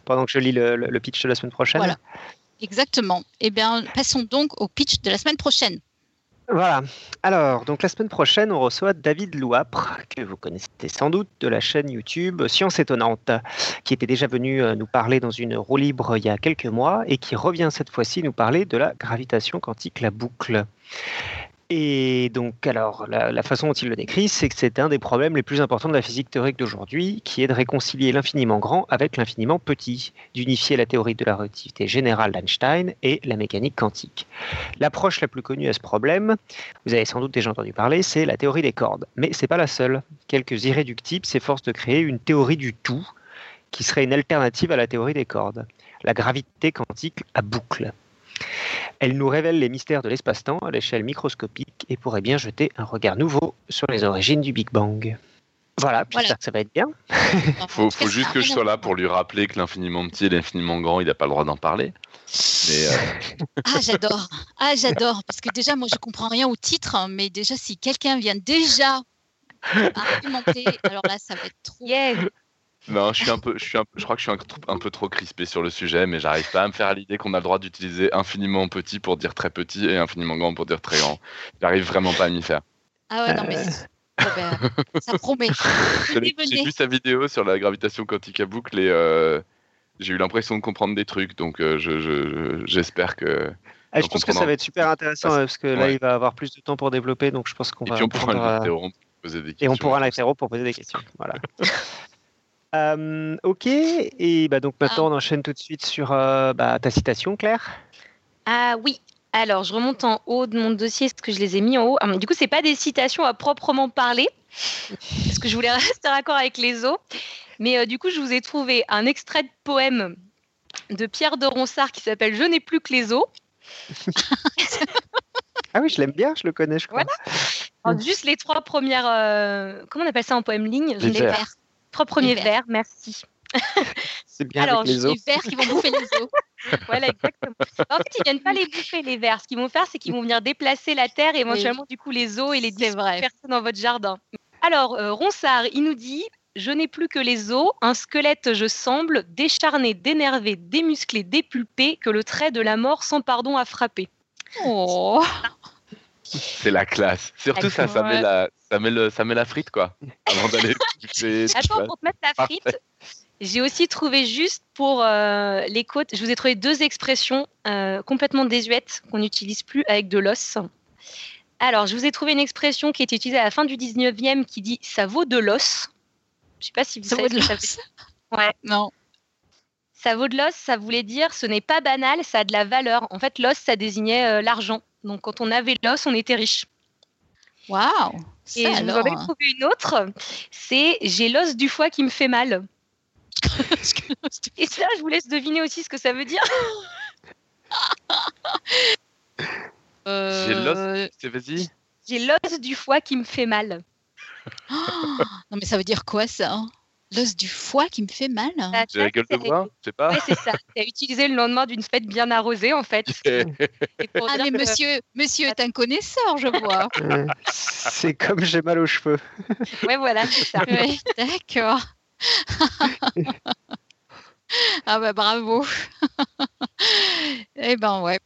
pendant que je lis le, le, pitch de la semaine prochaine. Voilà. Exactement. Eh bien, passons donc au pitch de la semaine prochaine. Voilà. Alors, donc la semaine prochaine, on reçoit David Louapre, que vous connaissez sans doute de la chaîne YouTube Science Étonnante, qui était déjà venu euh, nous parler dans une roue libre il y a quelques mois et qui revient cette fois-ci nous parler de la gravitation quantique, la boucle. Et donc, alors, la, façon dont il le décrit, c'est que c'est un des problèmes les plus importants de la physique théorique d'aujourd'hui, qui est de réconcilier l'infiniment grand avec l'infiniment petit, d'unifier la théorie de la relativité générale d'Einstein et la mécanique quantique. L'approche la plus connue à ce problème, vous avez sans doute déjà entendu parler, c'est la théorie des cordes. Mais c'est pas la seule. Quelques irréductibles s'efforcent de créer une théorie du tout, qui serait une alternative à la théorie des cordes, la gravité quantique à boucle. Elle nous révèle les mystères de l'espace-temps à l'échelle microscopique et pourrait bien jeter un regard nouveau sur les origines du Big Bang. Voilà, j'espère que ça va être bien. Il faut, juste que je sois là pour lui rappeler que l'infiniment petit et l'infiniment grand, il n'a pas le droit d'en parler. Euh, [LAUGHS] ah, j'adore. Ah, j'adore. Parce que déjà, moi, je comprends rien au titre, hein, mais déjà, si quelqu'un vient déjà argumenter, alors là, ça va être trop. Non, je suis un peu, je suis je crois que je suis un, peu trop crispé sur le sujet, mais j'arrive pas à me faire à l'idée qu'on a le droit d'utiliser infiniment petit pour dire très petit et infiniment grand pour dire très grand. J'arrive vraiment pas à m'y faire. Ah ouais, non mais oh ben, ça promet. [LAUGHS] J'ai vu sa vidéo sur la gravitation quantique à boucle et euh, j'ai eu l'impression de comprendre des trucs, donc euh, j'espère que. Ah, je pense que ça va être super intéressant parce que là, il va avoir plus de temps pour développer, donc je pense qu'on va. Et puis on pourra l'interrompre pour poser des questions. Et on pourra l'interrompre pour poser des questions. Voilà. [LAUGHS] Euh, ok, et bah donc maintenant ah. on enchaîne tout de suite sur euh, bah, ta citation, Claire. Ah oui, alors je remonte en haut de mon dossier, ce que je les ai mis en haut. Ah, du coup, c'est pas des citations à proprement parler, parce que je voulais [LAUGHS] rester raccord avec les os. Mais euh, du coup, je vous ai trouvé un extrait de poème de Pierre de Ronsard qui s'appelle Je n'ai plus que les os. [LAUGHS] ah oui, je l'aime bien, je le connais, je crois. juste les trois premières. comment on appelle ça en poème ligne? Les, les Trois premiers vers, merci. [LAUGHS] C'est bien Alors, les, les vers qui vont bouffer les os. [LAUGHS] voilà, exactement. En fait, ils viennent pas les bouffer, les vers. Ce qu'ils vont faire, c'est qu'ils vont venir déplacer la terre et éventuellement, du coup, les os et les disperser dans votre jardin. Alors, euh, Ronsard, il nous dit Je n'ai plus que les os, un squelette, je semble, décharné, dénervé, démusclé, dépulpé, que le trait de la mort sans pardon a frappé. Oh c'est la classe. Surtout ça, ça met la, ça met le, ça met la frite quoi. Avant d'aller. [LAUGHS] Attends, pour te mettre la frite, j'ai aussi trouvé juste pour euh, les côtes, je vous ai trouvé deux expressions euh, complètement désuètes qu'on n'utilise plus avec de l'os. Alors, je vous ai trouvé une expression qui était utilisée à la fin du 19e qui dit ça vaut de l'os. Je sais pas si vous ça savez vaut de l'os. Ouais. Non. Ça vaut de l'os, ça voulait dire ce n'est pas banal, ça a de la valeur. En fait, l'os, ça désignait euh, l'argent. Donc, quand on avait l'os, on était riche. Waouh Et je vous en ai trouvé une autre. C'est j'ai l'os du foie qui me fait mal. Et ça, je vous laisse deviner aussi ce que ça veut dire. Euh, [LAUGHS] J'ai l'os. Vas-y. J'ai l'os du foie qui me fait mal. [GASPS] non, mais ça veut dire quoi ça L'os du foie qui me fait mal J'ai la gueule de bois, je sais pas. Ouais, c'est ça. [LAUGHS] C'est utilisé le lendemain d'une fête bien arrosée, en fait. [LAUGHS] ah, mais monsieur, monsieur est un connaisseur, je vois. [LAUGHS] c'est comme j'ai mal aux cheveux. ouais, voilà, c'est ça. D'accord. ah bah bravo. eh ben ouais.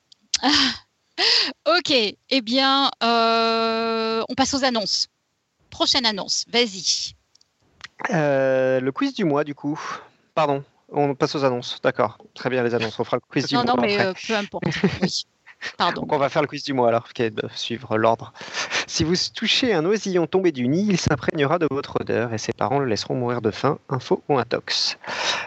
ok, eh bien, euh, on passe aux annonces. Prochaine annonce, vas-y. Euh, le quiz du mois, du coup. Pardon, on passe aux annonces. D'accord, très bien les annonces. On fera le quiz du mois. Non, non, mais euh, peu importe. Oui. Pardon. [LAUGHS] Donc on va faire le quiz du mois alors, qui est de suivre l'ordre. Si vous touchez un oisillon tombé du nid, il s'imprégnera de votre odeur et ses parents le laisseront mourir de faim, info ou intox.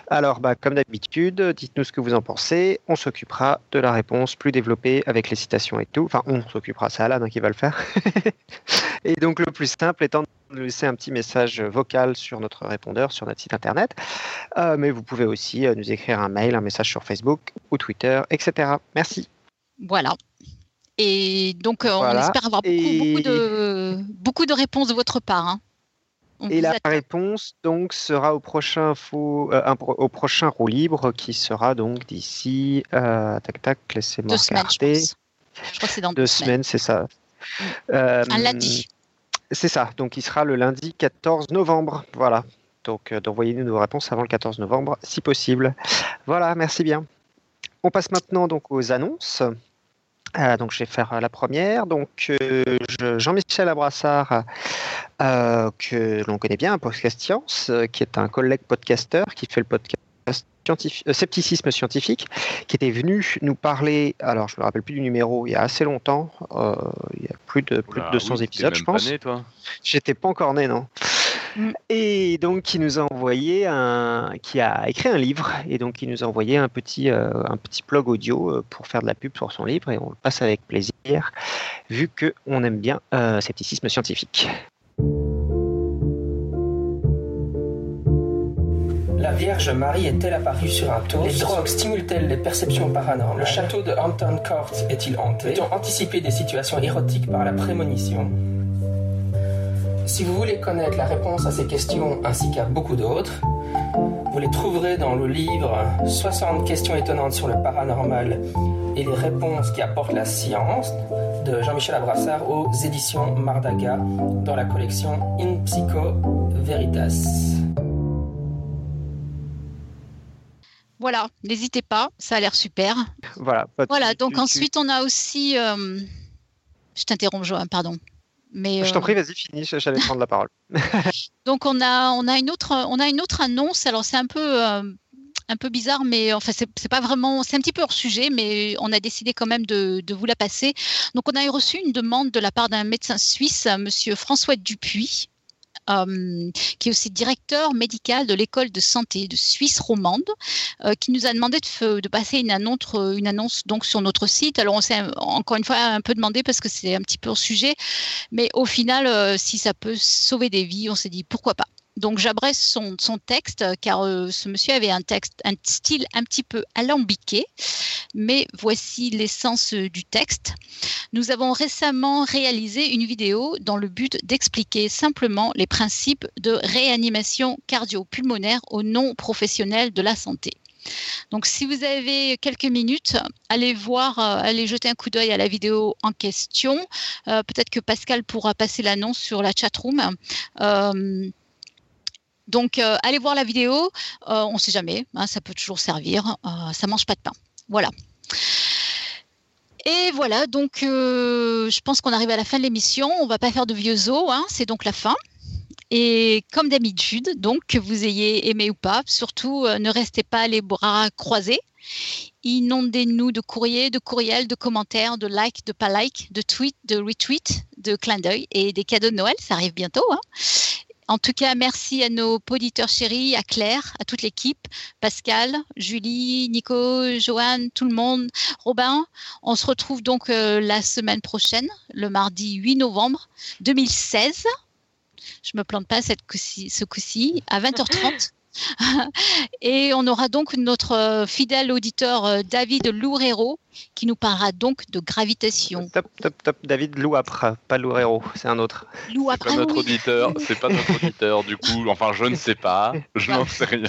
Alors, bah, comme d'habitude, dites-nous ce que vous en pensez. On s'occupera de la réponse plus développée avec les citations et tout. Enfin, on s'occupera, c'est Alan hein, qui va le faire. [LAUGHS] et donc, le plus simple étant de laisser un petit message vocal sur notre répondeur, sur notre site internet. Euh, mais vous pouvez aussi euh, nous écrire un mail, un message sur Facebook ou Twitter, etc. Merci. Voilà. Et donc, euh, on espère avoir beaucoup, de, beaucoup de réponses de votre part. Hein. Et la réponse donc sera au prochain faux, euh, au prochain roue libre qui sera donc d'ici euh, tac tac laissez-moi regarder. Semaines, je, je, crois que c'est dans deux, semaines, c'est ça. Euh, Un lundi. C'est ça. Donc il sera le lundi 14 novembre. Voilà. Donc d'envoyer nos réponses avant le 14 novembre si possible. Voilà. Merci bien. On passe maintenant donc aux annonces. Euh, donc, je vais faire euh, la première. Donc, euh, Jean-Michel Abrassard, que l'on connaît bien, Podcast Science, qui est un collègue podcasteur qui fait le podcast Scepticisme scientifique, qui était venu nous parler, alors je ne me rappelle plus du numéro, il y a assez longtemps, il y a plus de, plus de 200 épisodes, je pense. J'étais pas encore né, non Mm. Et donc, qui nous a envoyé un, qui a écrit un livre, et donc qui nous a envoyé un petit, euh, un petit blog audio euh, pour faire de la pub sur son livre, et on le passe avec plaisir, vu que on aime bien euh, scepticisme scientifique. La Vierge Marie est-elle apparue sur un tour Les drogues stimulent-elles les perceptions paranormales? Le château de Hampton Court est-il hanté? Peut-on anticiper des situations érotiques par la prémonition? Si vous voulez connaître la réponse à ces questions ainsi qu'à beaucoup d'autres, vous les trouverez dans le livre 60 questions étonnantes sur le paranormal et les réponses qui apportent la science de Jean-Michel Abrassard aux éditions Mardaga dans la collection In Psycho Veritas. Voilà, n'hésitez pas, ça a l'air super. Voilà. Voilà, donc ensuite on a aussi. Euh, je t'interromps, Joël, pardon. Je t'en prie, euh, vas-y, finis, j'allais prendre la parole. [LAUGHS] [LAUGHS] Donc on a, on, a une autre, on a une autre annonce, alors c'est un peu... Euh, un peu bizarre, mais enfin c'est pas vraiment, c'est un petit peu hors sujet, mais on a décidé quand même de, de, vous la passer. Donc on a reçu une demande de la part d'un médecin suisse, Monsieur François Dupuis, euh, qui est aussi directeur médical de l'école de santé de Suisse romande, euh, qui nous a demandé de, passer une annonce, une annonce donc sur notre site. Alors on s'est encore une fois un peu demandé parce que c'est un petit peu au sujet, mais au final, euh, si ça peut sauver des vies, on s'est dit pourquoi pas. Donc j'abrège son, son, texte car euh, ce monsieur avait un texte, un style un petit peu alambiqué, mais voici l'essence euh, du texte. Nous avons récemment réalisé une vidéo dans le but d'expliquer simplement les principes de réanimation cardio-pulmonaire aux non-professionnels de la santé. Donc, si vous avez quelques minutes, allez voir, euh, allez jeter un coup d'œil à la vidéo en question. Peut-être que Pascal pourra passer l'annonce sur la chatroom. Euh, donc, euh, allez voir la vidéo. Euh, on ne sait jamais, hein, ça peut toujours servir. Euh, ça mange pas de pain. Voilà. Et voilà, donc je pense qu'on arrive à la fin de l'émission. On va pas faire de vieux os, hein, c'est donc la fin. Et comme d'habitude, donc que vous ayez aimé ou pas, surtout ne restez pas les bras croisés. Inondez-nous de courriers, de courriels, de commentaires, de likes, de pas likes, de tweets, de retweets, de clins d'œil et des cadeaux de Noël. Ça arrive bientôt. Hein. En tout cas, merci à nos auditeurs chéris, à Claire, à toute l'équipe, Pascal, Julie, Nico, Joanne, tout le monde, Robin. On se retrouve donc euh, la semaine prochaine, le mardi 8 novembre 2016. Je me plante pas ce coup-ci, à 20h30. [LAUGHS] [LAUGHS] Et on aura donc notre euh, fidèle auditeur euh, David Loureiro qui nous parlera donc de gravitation. Top, top, top. David Louapre, pas Loureiro, c'est un autre. C'est pas notre auditeur, c'est pas notre [LAUGHS] auditeur du coup. Enfin, je ne sais pas, je n'en sais rien.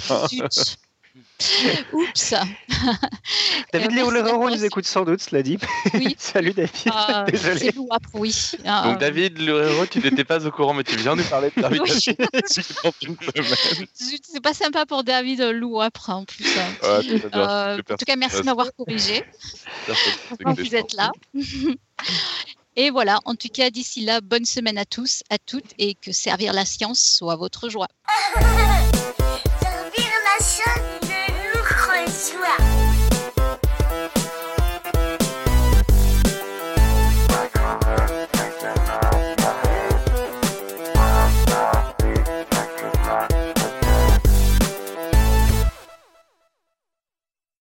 [LAUGHS] Oups. David euh, Loureiro nous écoute sans doute, cela dit. Oui. [LAUGHS] Salut David. Euh, [LAUGHS] Désolé. oui. Euh, Donc David Loureiro, tu n'étais pas au courant, mais tu viens nous parler de gravitation C'est pas sympa pour David Louapre en plus. en tout cas, merci de m'avoir corrigé. vous êtes là. Et voilà, en tout cas, d'ici là, bonne semaine à tous, à toutes, et que servir la science soit votre joie. servir la science It's round.